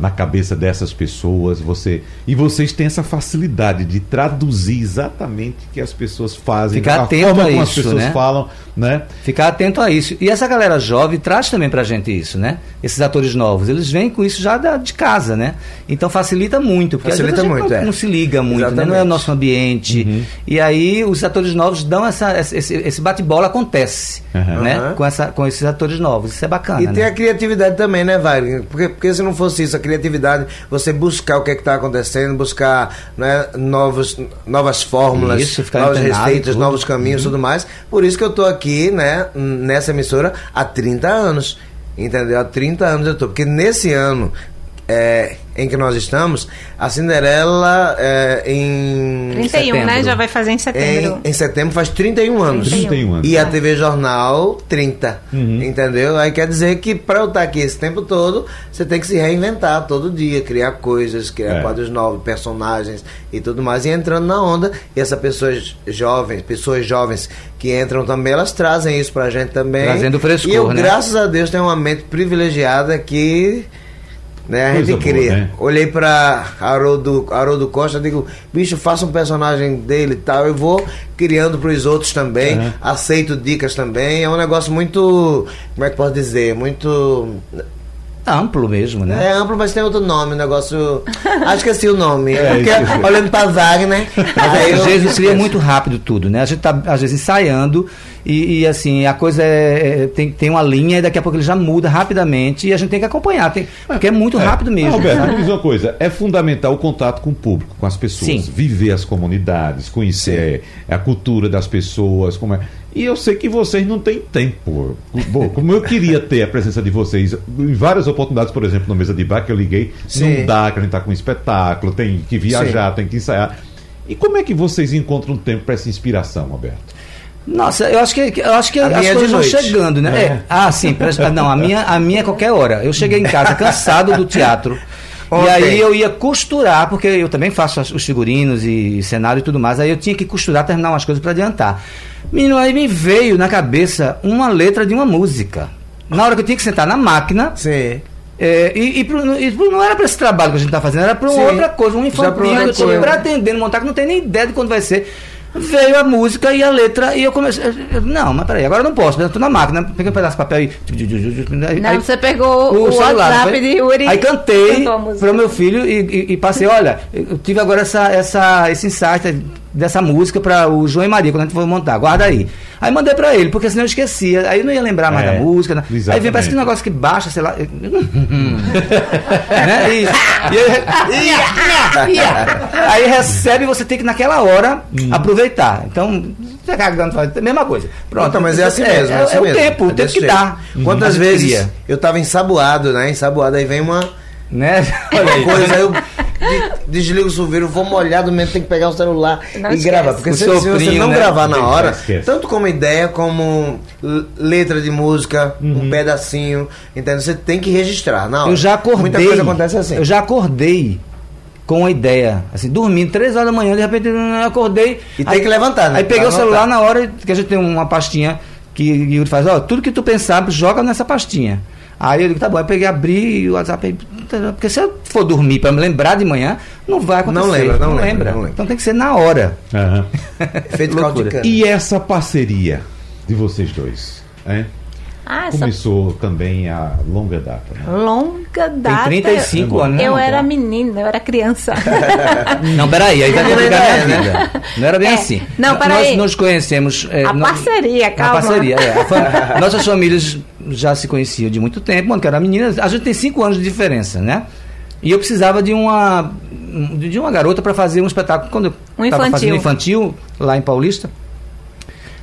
na cabeça dessas pessoas, você e vocês têm essa facilidade de traduzir exatamente o que as pessoas fazem, Ficar a atento forma a como as pessoas né? falam, né? Ficar atento a isso. E essa galera jovem traz também pra gente isso, né? Esses atores novos, eles vêm com isso já da- de casa, né? Então facilita muito, porque Facilita às vezes a gente muito, não, é. não se liga muito, né? Não é o nosso ambiente. E aí os atores novos dão essa, esse, esse bate-bola acontece, Aham. né? Aham. Com, essa, com esses atores novos. Isso é bacana, E tem né? a criatividade também, né, Wagner? Porque, porque se não fosse isso, a criatividade, você buscar o que é está acontecendo, buscar né, novos, novas fórmulas, Isso, novas receitas, tudo. novos caminhos e tudo mais. Por isso que eu tô aqui, né, nessa emissora há 30 anos. Entendeu? Há 30 anos eu tô. Porque nesse ano é, em que nós estamos, a Cinderela é, em. 31, né? setembro. Já vai fazer em setembro. Em, em setembro faz 31 anos. 31 anos. E a TV Jornal, 30. Uhum. Entendeu? Aí quer dizer que para eu estar aqui esse tempo todo, você tem que se reinventar todo dia, criar coisas, criar É. quadros novos, personagens e tudo mais. E entrando na onda, e essas pessoas jovens, pessoas jovens que entram também, elas trazem isso pra gente também. Trazendo frescor, E eu, né? graças a Deus, tenho uma mente privilegiada que. Né, a Coisa gente boa, cria. né? Olhei pra Haroldo, Haroldo Costa digo, bicho, faça um personagem dele e tal. Eu vou criando pros outros também. Uhum. Aceito dicas também. É um negócio muito. Como é que posso dizer? Muito. Amplo mesmo, né? É amplo, mas tem outro nome, um negócio. Acho que esqueci o nome. É, Porque, olhando pra Wagner. aí eu Às vezes cria muito rápido tudo, né? A gente tá, às vezes, ensaiando e, e, assim, a coisa é, é- tem, tem uma linha e daqui a pouco ele já muda rapidamente e a gente tem que acompanhar, tem- porque é muito rápido mesmo. Ah, Roberto, sabe? me diz uma coisa: é fundamental o contato com o público, com as pessoas, Sim. viver as comunidades, conhecer a cultura das pessoas, como é. E eu sei que vocês não têm tempo. Bom, como eu queria ter a presença de vocês em várias oportunidades, por exemplo, no Mesa de Bar que eu liguei, Sim. não dá, que a gente está com um espetáculo, tem que viajar, tem que ensaiar. E como é que vocês encontram tempo para essa inspiração, Roberto? Nossa, eu acho que eu acho que A as é coisas vão chegando, né? É. Ah, sim, não, a minha, a minha é qualquer hora. Eu cheguei em casa cansado do teatro. E Ontem. aí eu ia costurar, porque eu também faço os figurinos e cenário e tudo mais. Aí eu tinha que costurar, terminar umas coisas para adiantar. Menino, aí me veio na cabeça uma letra de uma música. Na hora que eu tinha que sentar na máquina, Sim. é, e, e pro- e pro- não era para esse trabalho que a gente tá fazendo, era para outra coisa, um infantil que eu coisa. pretendendo montar, que não tem nem ideia de quando vai ser. Veio a música e a letra, e eu comecei. eu- Não, mas peraí, agora eu não posso, eu tô na máquina, peguei um pedaço de papel e. aí- Não, você pegou o, celular, WhatsApp de Yuri. Aí cantei para o meu filho e, e- e passei, olha, eu tive agora essa, essa, esse insight, dessa música para o João e Maria, quando a gente for montar, guarda aí. Aí mandei para ele, porque senão eu esquecia. Aí eu não ia lembrar mais É, da música. Né? Aí vem, parece que um negócio que baixa, sei lá. né? E, e aí, aí recebe você tem que naquela hora Hum. aproveitar. Então, você cagando, faz a mesma coisa. Pronto, Pronto, mas é assim mesmo. É, assim é o mesmo. tempo, o tempo desse que jeito. dá. Quantas vezes eu tava ensaboado, né? Ensaboado, aí vem uma Né? Olha aí. coisa, aí eu de- desligo o chuveiro, vou molhado mesmo, tem que pegar o celular Não e esquece. gravar. Porque O se, se você soprinho, não né? gravar na hora, tanto como ideia, como letra de música, Uhum. um pedacinho, entendeu? Você tem que registrar na hora. Eu já acordei. Muita coisa acontece assim. Eu já acordei com uma ideia, assim, dormindo, três horas da manhã, de repente eu acordei. E tem que levantar, né? Aí peguei Pra o celular anotar. na hora que a gente tem uma pastinha que Yuri faz, ó, tudo que tu pensar, joga nessa pastinha. Aí eu digo, tá bom, aí peguei, abri o WhatsApp, aí, porque se eu for dormir para me lembrar de manhã, não vai acontecer. Não lembra, não lembra, não lembra. Então tem que ser na hora. Aham. Feito. E essa parceria de vocês dois? hein? Ah, essa Começou também a longa data. né? longa Tem data. 35 anos, né? Eu era menina, eu era criança. Não, peraí, aí vai Não complicar é, minha né? vida. Não era bem É. assim. Não, peraí. Nós nos conhecemos. é, A nós- parceria, calma. A parceria, é. A fam- Nossas famílias já se conheciam de muito tempo, quando que era menina. A gente tem cinco anos de diferença, né? E eu precisava de uma de uma garota para fazer um espetáculo quando eu Um infantil. fazendo infantil lá em Paulista.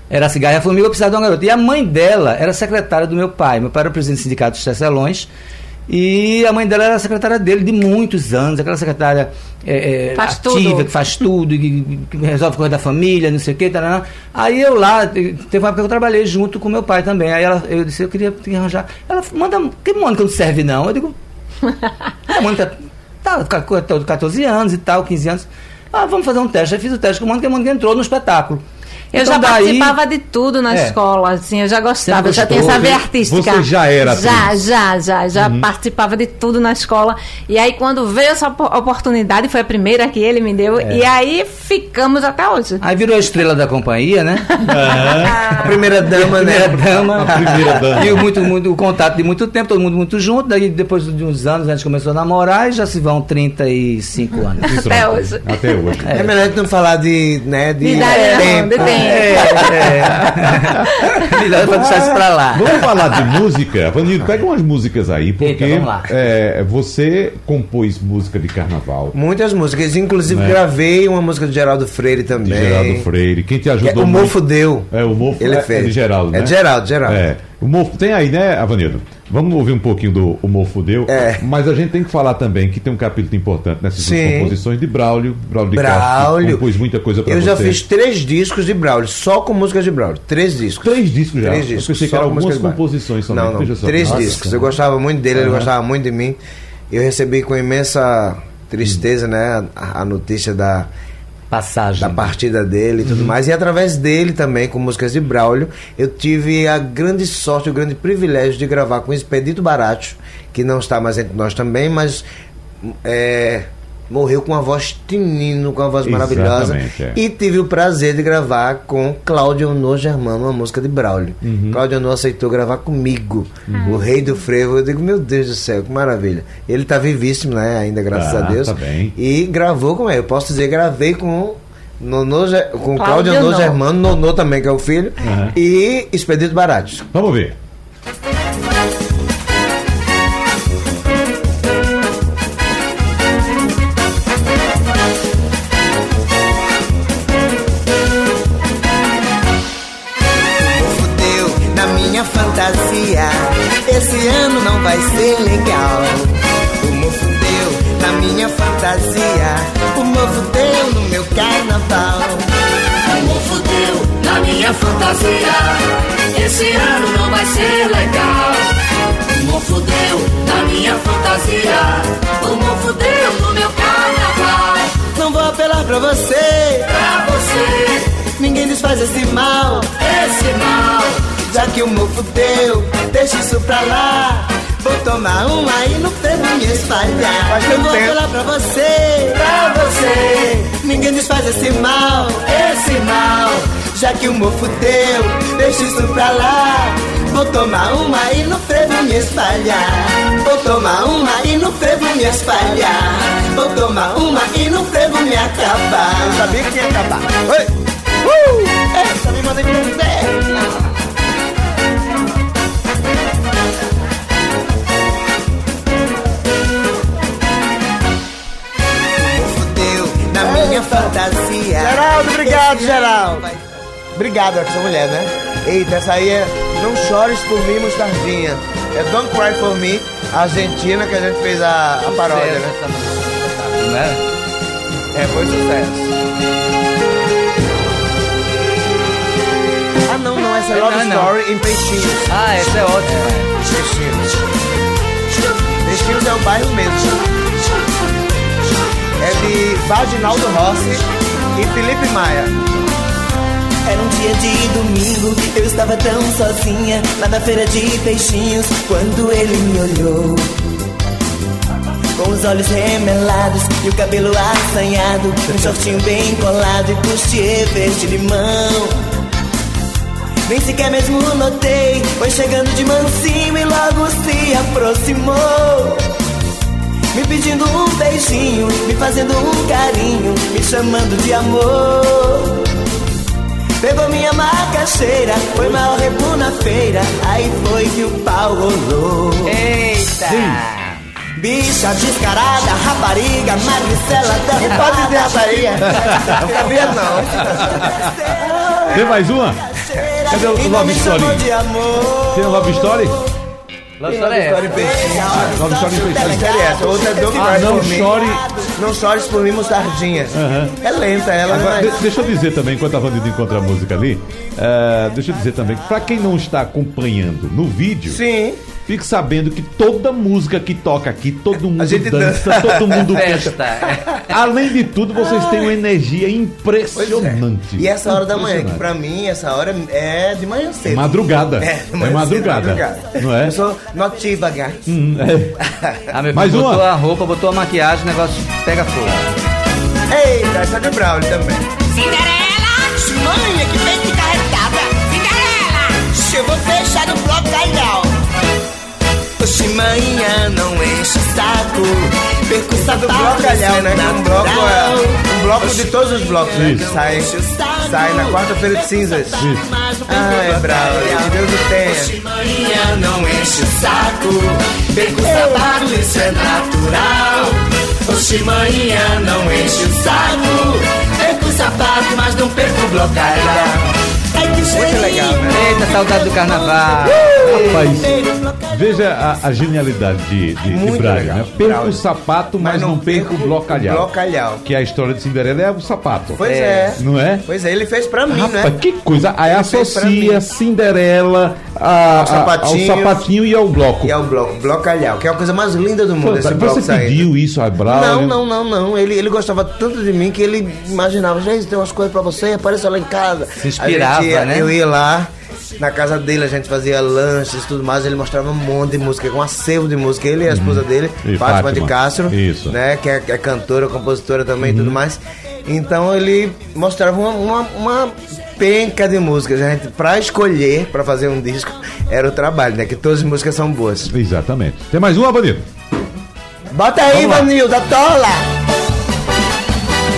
Era a Cigarra e a Formiga, eu precisava de uma garota. E a mãe dela era secretária do meu pai. Meu pai era o presidente do Sindicato dos Tecelões. E a mãe dela era secretária dele de muitos anos, aquela secretária é, é, ativa, tudo. que faz tudo, que, que resolve coisa da família, não sei o que, tarará. Aí eu lá, teve uma época que eu trabalhei junto com meu pai também. Aí ela, eu disse, eu queria te arranjar. Ela manda, que Mônica não serve não? Eu digo, a Mônica tá com 14 anos e tal, 15 anos. Ah, vamos fazer um teste. Aí fiz o teste com a Mônica e a Mônica entrou no espetáculo. Eu Então já daí- participava de tudo na É. escola, assim, eu já gostava, eu já tinha essa veia Você- artística. você já era Já, atriz? já, já, já participava de tudo na escola. E aí quando veio essa op- oportunidade, foi a primeira que ele me deu, É. e aí ficamos até hoje. Aí virou a estrela da companhia, né? A primeira dama, né? primeira dama. A primeira dama. E o, muito, muito, o contato de muito tempo, todo mundo muito junto. Daí, depois de uns anos, a gente começou a namorar e já se vão 35 anos. Até hoje. Até hoje. É melhor a gente não falar de, né, de, De idade não, tempo. de tempo. É, é. Melhor pra deixar isso pra lá. Vamos falar de música? Vanildo, pega umas músicas aí, porque Eita, vamos lá. é, você compôs música de carnaval. Muitas músicas, inclusive Né? gravei uma música de Geraldo Freire De também. Geraldo Freire. Quem te Que é ajudou o Mofo Deu. É, o Mofo Ele é, fez. é de Geraldo, né? É de Geraldo, Geraldo. É. O Mofo, tem aí, né, Avanildo? Vamos ouvir um pouquinho do o Mofo Deu. É. Mas a gente tem que falar também que tem um capítulo importante nessas Sim. composições de Braulio. Braulio de Castro, Braulio. que compôs muita coisa pra Eu você. já fiz três discos de Braulio, só com músicas de Braulio. Três discos. Três discos já. Três Eu discos. pensei que eram algumas composições somente. Não, não. Três Nossa. discos. Eu gostava muito dele, ele gostava muito de mim. Eu recebi com imensa tristeza, né, a, a notícia da, Passagem. da partida dele e Uhum. tudo mais. E através dele também, com músicas de Braulio, eu tive a grande sorte, o grande privilégio de gravar com Expedito Baracho, que não está mais entre nós também, mas é, morreu com uma voz tinino, com uma voz maravilhosa. É. E tive o prazer de gravar com Cláudio Honor Germano, uma música de Braulio. Uhum. Cláudio Honor aceitou gravar comigo, o rei do frevo. Eu digo, meu Deus do céu, que maravilha. Ele tá vivíssimo, né, ainda, graças Tá, a Deus. tá bem. E gravou com ele. Eu posso dizer, gravei com Nonô, com Cláudio Cláudio Honor. Germano, Nonô também, que é o filho, Uhum. e Expedito Baratos. Vamos ver. Minha fantasia. Esse ano não vai ser legal. O mofo deu na minha fantasia. O mofo deu no meu carnaval. O mofo deu na minha fantasia. Esse ano não vai ser legal. O mofo deu na minha fantasia. O mofo deu no meu carnaval. Não vou apelar pra você. Pra você, Ninguém desfaz esse mal. esse mal. Já que o mofo deu, deixa isso pra lá. Vou tomar um aí no frevo me espalhar. Faz tanto vou tempo. apelar pra você. Pra você, Ninguém desfaz esse mal. esse mal. Já que o mofo deu, deixa isso pra lá. Vou tomar uma e no frevo me espalhar. Vou tomar uma e no frevo me espalhar. Vou tomar uma e no frevo me acabar. Eu sabia que ia acabar. Oi! Uh! Essa me manda pro minha fantasia. Geraldo, obrigado, Geraldo. Obrigado, é que sua mulher, né? Eita, essa aí é Não Chores Por Mim, Mostardinha. É Don't Cry For Me, Argentina, que a gente fez a, a paródia, né? Não é? É, foi sucesso. Ah, não, não, essa é Não, Love não. Story em Peixinhos. Ah, essa é ótima. Peixinhos. Peixinhos é o bairro mesmo. É de Vaginaldo Rossi e Felipe Maia. Era um dia de domingo, eu estava tão sozinha lá na feira de peixinhos quando ele me olhou. Com os olhos remelados e o cabelo assanhado, um shortinho bem colado e bustier verde limão. Nem sequer mesmo notei, foi chegando de mansinho e logo se aproximou. Me pedindo um beijinho, me fazendo um carinho, me chamando de amor. Pegou minha macaxeira, foi maior rebu na feira, aí foi que o pau rolou. Eita! Bicha descarada, rapariga, magricela da Não pode dizer rapariga. Não sabia não. Tem mais uma? Cadê o Love Story? Tem o Love Story? Love Story é essa. em. Love Story em Peixinhos. Série essa, outra é Don't Ah, Cry não For Me. chore. Não chores por mim, mostardinha. Aham. É lenta ela, Agora, mas... de- deixa eu dizer também, enquanto a Vandida encontra a música ali, eh, deixa eu dizer também pra quem não está acompanhando no vídeo, Sim. Fique sabendo que toda música que toca aqui, todo mundo gente dança, dança. todo mundo Festa. canta. é. Além de tudo, vocês têm uma energia impressionante. E essa hora da manhã, que pra mim, essa hora é de manhã É cedo. madrugada. É, É, manhã madrugada. cedo, Não é? Eu sou notiva, gato. Hum, é. Ah, meu Mais filho uma? botou a roupa, botou a maquiagem, o negócio pega fogo. Eita, essa é de Braulio também. Cinderela! Manhã, não enche o saco. Perco o Do sapato, bloco calhau, né? Que é um bloco, é, um bloco de todos os blocos, né? Que Isso. sai, sai na quarta-feira de cinzas. Ai, Braulio, que Deus o tenha. Oxi, manhã, não enche o saco. Perco o sapato, isso é natural. Oxi, manhã, não enche o saco. Perco o sapato, mas não perco o bloco que Muito legal, né? Eita, saudade do carnaval. Rapaz, veja a, a genialidade de, de, de Braga, legal. né? Perco Braulio. o sapato, mas, Mas não, não perco o blocalhau. blocalhau. Que a história de Cinderela é o sapato. Pois é. Não é? Pois é, ele fez pra mim, Rapaz, né? que coisa. Aí Ele associa. Cinderela a- a- ao sapatinho. sapatinho e ao bloco. E é o bloco, blocalhau, que é a coisa mais linda do mundo, esse Você saindo. pediu isso a Braulio? Não, não, não, não. Ele, ele gostava tanto de mim que ele imaginava, gente, tem umas coisas pra você, apareça lá em casa. Se inspirava, gente né? Eu ia lá, na casa dele, a gente fazia lanches e tudo mais, ele mostrava um monte de música, com um acervo de música. Ele e a esposa dele, Uhum. E Fátima, Fátima. de Castro, Isso. né? Que é, que é cantora, compositora também e Uhum. tudo mais. Então ele mostrava uma, uma, uma penca de músicas. A gente, pra escolher, pra fazer um disco, era o trabalho, né? Que todas as músicas são boas. Exatamente. Tem mais uma, Bandido? Bota aí, lá. Vanilda, tola!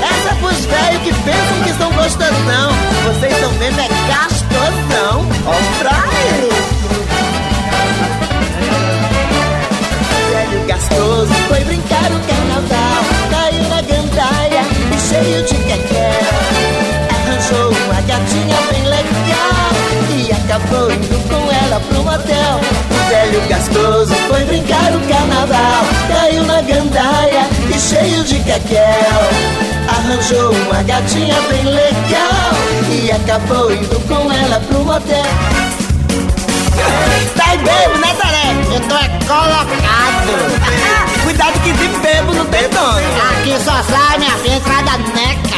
Essa pros velhos que pensam que são gostosão. Vocês estão vendo é gastosão. Ó pra ele. Velho gastoso foi brincar no carnaval. Caiu na gandaia e cheio de quequé. Arranjou uma gatinha bem legal e acabou indo com ela pro motel. O velho gastoso foi brincar no carnaval. Caiu na gandaia cheio de quequel. Arranjou uma gatinha bem legal e acabou indo com ela pro motel. Tá bebo, né, Taré? Eu tô é colocado. Cuidado que de bebo não tem dono. Aqui só sai minha filha da neca.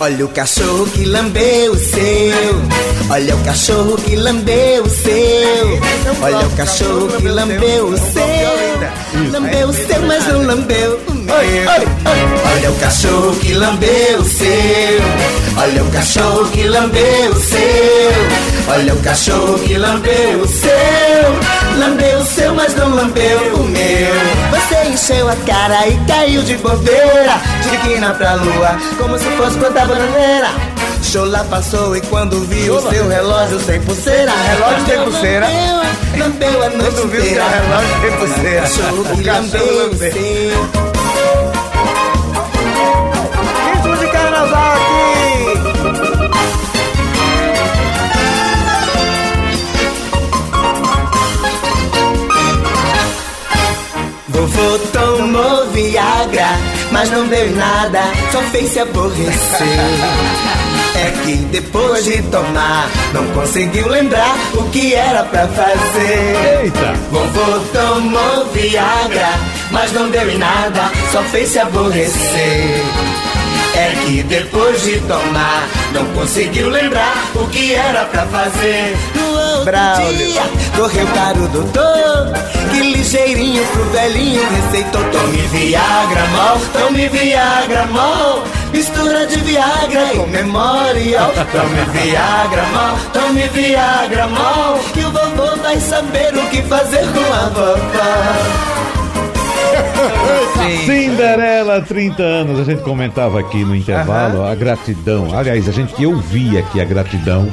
Olha o cachorro que lambeu o seu. Olha o cachorro que lambeu o seu. Olha o cachorro que lambeu o seu. Lambeu o seu, mas não lambeu o meu. Olha o cachorro que lambeu o seu. Olha o cachorro que lambeu o seu. Olha o cachorro que lambeu o seu. Lambeu o seu, mas não lambeu o meu. Você encheu a cara e caiu de bobeira. De quina pra lua, como se fosse plantar bananeira. Chola passou e quando viu o seu relógio sem pulseira, relógio sem pulseira, lambeu a noite Quando viu inteira. seu relógio sem pulseira, Cholo o que lambeu carnaval aqui! Vovô tomou Viagra, mas não deu em nada, só fez se aborrecer. É que depois de tomar, não conseguiu lembrar o que era pra fazer. Eita! Vovô tomou Viagra, mas não deu em nada, só fez se aborrecer. É que depois de tomar, não conseguiu lembrar o que era pra fazer. No outro Braulio. dia, correu para o doutor, que ligeirinho pro velhinho receitou. Tome Viagra, mol, tome Viagra, mol. Mistura de Viagra e Memorial. Tome Viagra, mol, tome Viagra, mol. Que o vovô vai saber o que fazer com a vovó. Cinderela, 30 anos. A gente comentava aqui no intervalo a gratidão. Aliás, a gente eu vi aqui a gratidão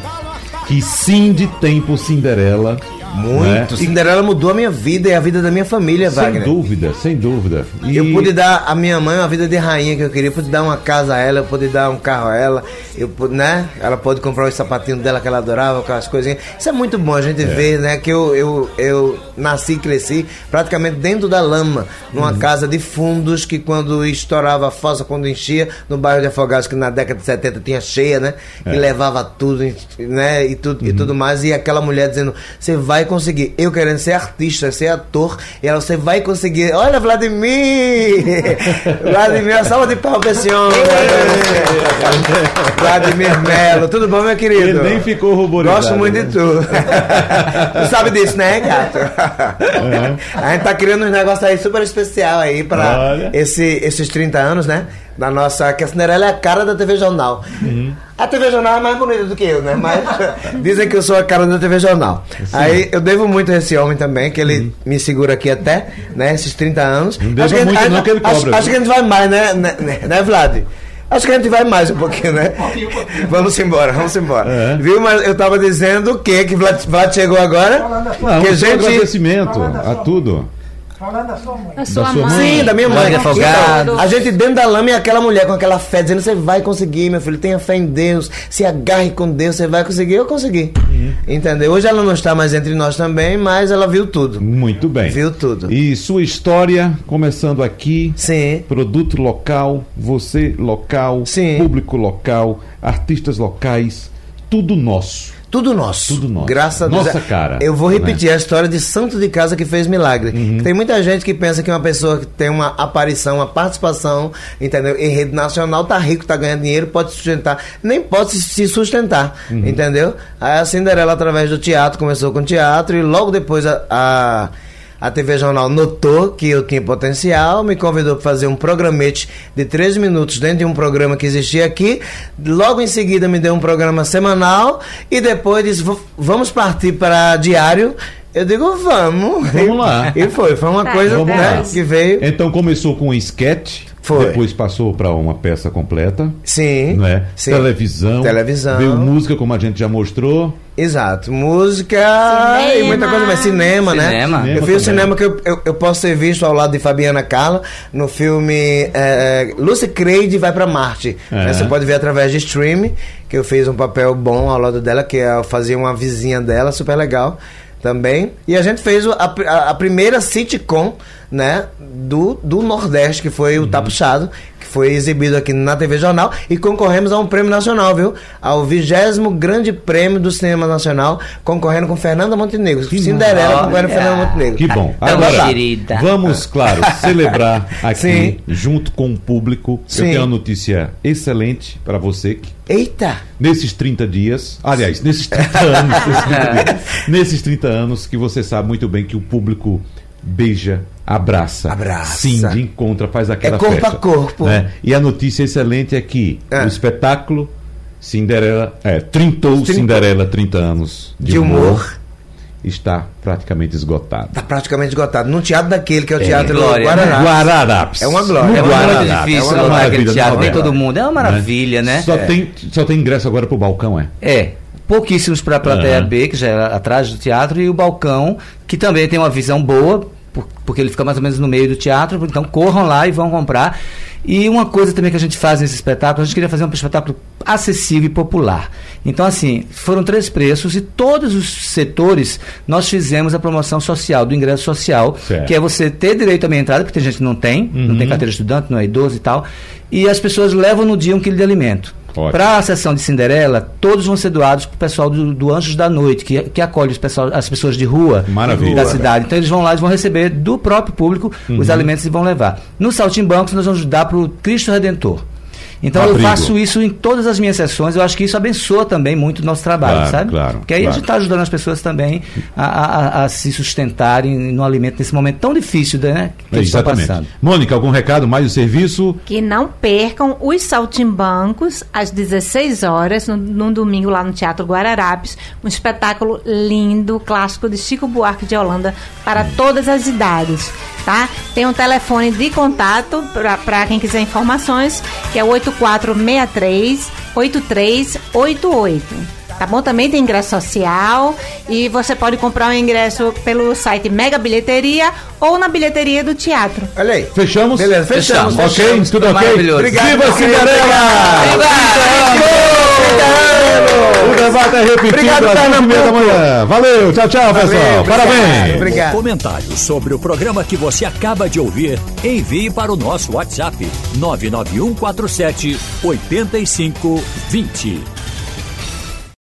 que Cindy tem por Cinderela. Muito. né? Cinderela mudou a minha vida e a vida da minha família, Sem Wagner. dúvida, sem dúvida. E Eu pude dar a minha mãe uma vida de rainha que eu queria, eu pude dar uma casa a ela, eu pude dar um carro a ela, eu né? Ela pode comprar os sapatinhos dela que ela adorava, aquelas coisinhas. Isso é muito bom a gente ver, né? Que eu, eu, eu nasci e cresci praticamente dentro da lama, numa Uhum. casa de fundos que quando estourava a fossa, quando enchia, no bairro de Afogados, que na década de 70 tinha cheia, né? É. E levava tudo, né? E tudo, e Uhum. tudo mais. E aquela mulher dizendo: Você vai conseguir. Eu querendo ser artista, ser ator. E ela, você vai conseguir. Olha, Vladimir! Vladimir, salva de pau pra esse homem. Vladimir Melo. Tudo bom, meu querido? Ele nem ficou ruborizado. Gosto muito né? de tu. tu sabe disso, né, gato? A gente tá criando uns negócios aí super especial aí pra Olha. esse, esses 30 anos, né? Da nossa. Que a Cinderela é a cara da TV Jornal. Uhum. A TV Jornal é mais bonita do que eu, né? Mas dizem que eu sou a cara da TV Jornal. Aí eu devo muito a esse homem também, que ele me segura aqui até, né? Esses 30 anos. Uhum. Não Acho que- muito acho- não, que ele acho- cobra, Acho, viu? que a gente vai mais, né, né, né, né, Vlad? Acho que a gente vai mais um pouquinho, né? Vamos embora, vamos embora. É. Viu? Mas eu tava dizendo o quê? Que Vlad, Vlad chegou agora? Não, que a um gente. agradecimento a tudo. Falando da sua mãe. A sua, Da sua mãe. Sim, da minha mãe. Mãe afogado. Então, a gente dentro da lama e aquela mulher com aquela fé dizendo: você vai conseguir, meu filho, tenha fé em Deus, se agarre com Deus, você vai conseguir. Eu consegui. Uhum. Entendeu? Hoje ela não está mais entre nós também, mas ela viu tudo. Muito bem. Viu tudo. E sua história, começando aqui. Sim. Produto local, você local, Sim. público local, artistas locais, tudo nosso. Tudo nosso. Tudo nosso. Graças a Deus. Nossa cara, Eu vou né? repetir a história de santo de casa que fez milagre. Uhum. Tem muita gente que pensa que uma pessoa que tem uma aparição, uma participação, entendeu? Em rede nacional, tá rico, tá ganhando dinheiro, pode se sustentar. Nem pode se- se sustentar, Uhum. entendeu? Aí a Cinderela, através do teatro, começou com teatro e logo depois a- a a TV Jornal notou que eu tinha potencial, me convidou para fazer um programete de três minutos dentro de um programa que existia aqui. Logo em seguida me deu um programa semanal e depois disse: "V- vamos partir para diário. Eu digo, vamos. Vamos lá. E foi, foi uma Tá, coisa Vamos né, lá. que veio. Então começou com um sketch, Foi. depois passou para uma peça completa, Sim. não é? sim. Televisão, Televisão. veio música como a gente já mostrou. Exato, música Cinema. e muita coisa mais. Cinema, né? Cinema. Eu Cinema fiz o cinema que eu, eu, eu posso ser visto ao lado de Fabiana Carla no filme é, Lucy Creed vai pra Marte. É. Né? Você pode ver através de stream, que eu fiz um papel bom ao lado dela, que eu fazia uma vizinha dela, super legal também. E a gente fez a, a, a primeira sitcom, né, do, do Nordeste, que foi o Tá Puxado, que foi exibido aqui na TV Jornal e concorremos a um prêmio nacional, viu? Ao vigésimo grande prêmio do cinema nacional, concorrendo com Fernanda Montenegro. Cinderela maravilha. concorrendo com Fernanda Montenegro. Que bom. Tão Agora, querida. vamos, claro, celebrar aqui Sim. junto com o público. Sim. Eu tenho uma notícia excelente para você que Eita! nesses 30 dias, aliás, nesses 30 anos, nesses 30, dias, nesses 30 anos que você sabe muito bem que o público beija, abraça, Abraça. cinge, encontra, faz aquela É corpo festa, a corpo. né? E a notícia excelente é que É. o espetáculo Cinderela, é, trintou Trintou. Cinderela 30 anos de, De humor. humor. está praticamente esgotado. Tá praticamente esgotado. Num teatro daquele, que é o É, Teatro glória, Guararapes. Guararapes. É uma glória. No É muito Guararapes. difícil É uma lotar aquele maravilha, teatro, tem é? todo mundo. É uma maravilha, né? Só, tem, só tem ingresso agora pro balcão, é? É. Pouquíssimos para a plateia Aham. B, que já é atrás do teatro, e o balcão, que também tem uma visão boa, porque ele fica mais ou menos no meio do teatro, então corram lá e vão comprar. E uma coisa também que a gente faz nesse espetáculo, a gente queria fazer um espetáculo acessível e popular. Então, assim, foram três preços e todos os setores nós fizemos a promoção social, do ingresso social, Certo. que é você ter direito à meia entrada, porque tem gente que não tem, não Uhum. tem carteira de estudante, não é idoso e tal, e as pessoas levam no dia um quilo de alimento. Para a sessão de Cinderela, todos vão ser doados para o pessoal do, do Anjos da Noite, que, que acolhe os pessoal, as pessoas de rua Maravilha. da cidade. Então eles vão lá, eles vão receber do próprio público Uhum. os alimentos e vão levar. No Saltimbancos, nós vamos dar para o Cristo Redentor. Então eu Abrigo. faço isso em todas as minhas sessões. Eu acho que isso abençoa também muito o nosso trabalho, Claro, sabe? claro, Porque aí claro. a gente está ajudando as pessoas também a, a- a- a se sustentarem no alimento nesse momento tão difícil, né? Que eles estão Exatamente. passando. Mônica, algum recado mais do serviço? Que não percam os Saltimbancos às 16 horas, no, num domingo lá no Teatro Guararapes. Um espetáculo lindo, clássico de Chico Buarque de Holanda para todas as idades. Tá? Tem um telefone de contato para quem quiser informações, que é o 8463 8388. Tá bom? Também tem ingresso social e você pode comprar o ingresso pelo site Mega Bilheteria ou na bilheteria do teatro. Olha aí. Fechamos? Beleza, fechamos. Fechamos. Ok, fechamos. tudo ok? Maravilhoso. Obrigado. Viva Cinderela! O debate é repetido Obrigado, às 5 da manhã. Valeu, tchau, tchau, pessoal. obrigado. Parabéns. Obrigado. Comentários sobre o programa que você acaba de ouvir, envie para o nosso WhatsApp 99147 8520.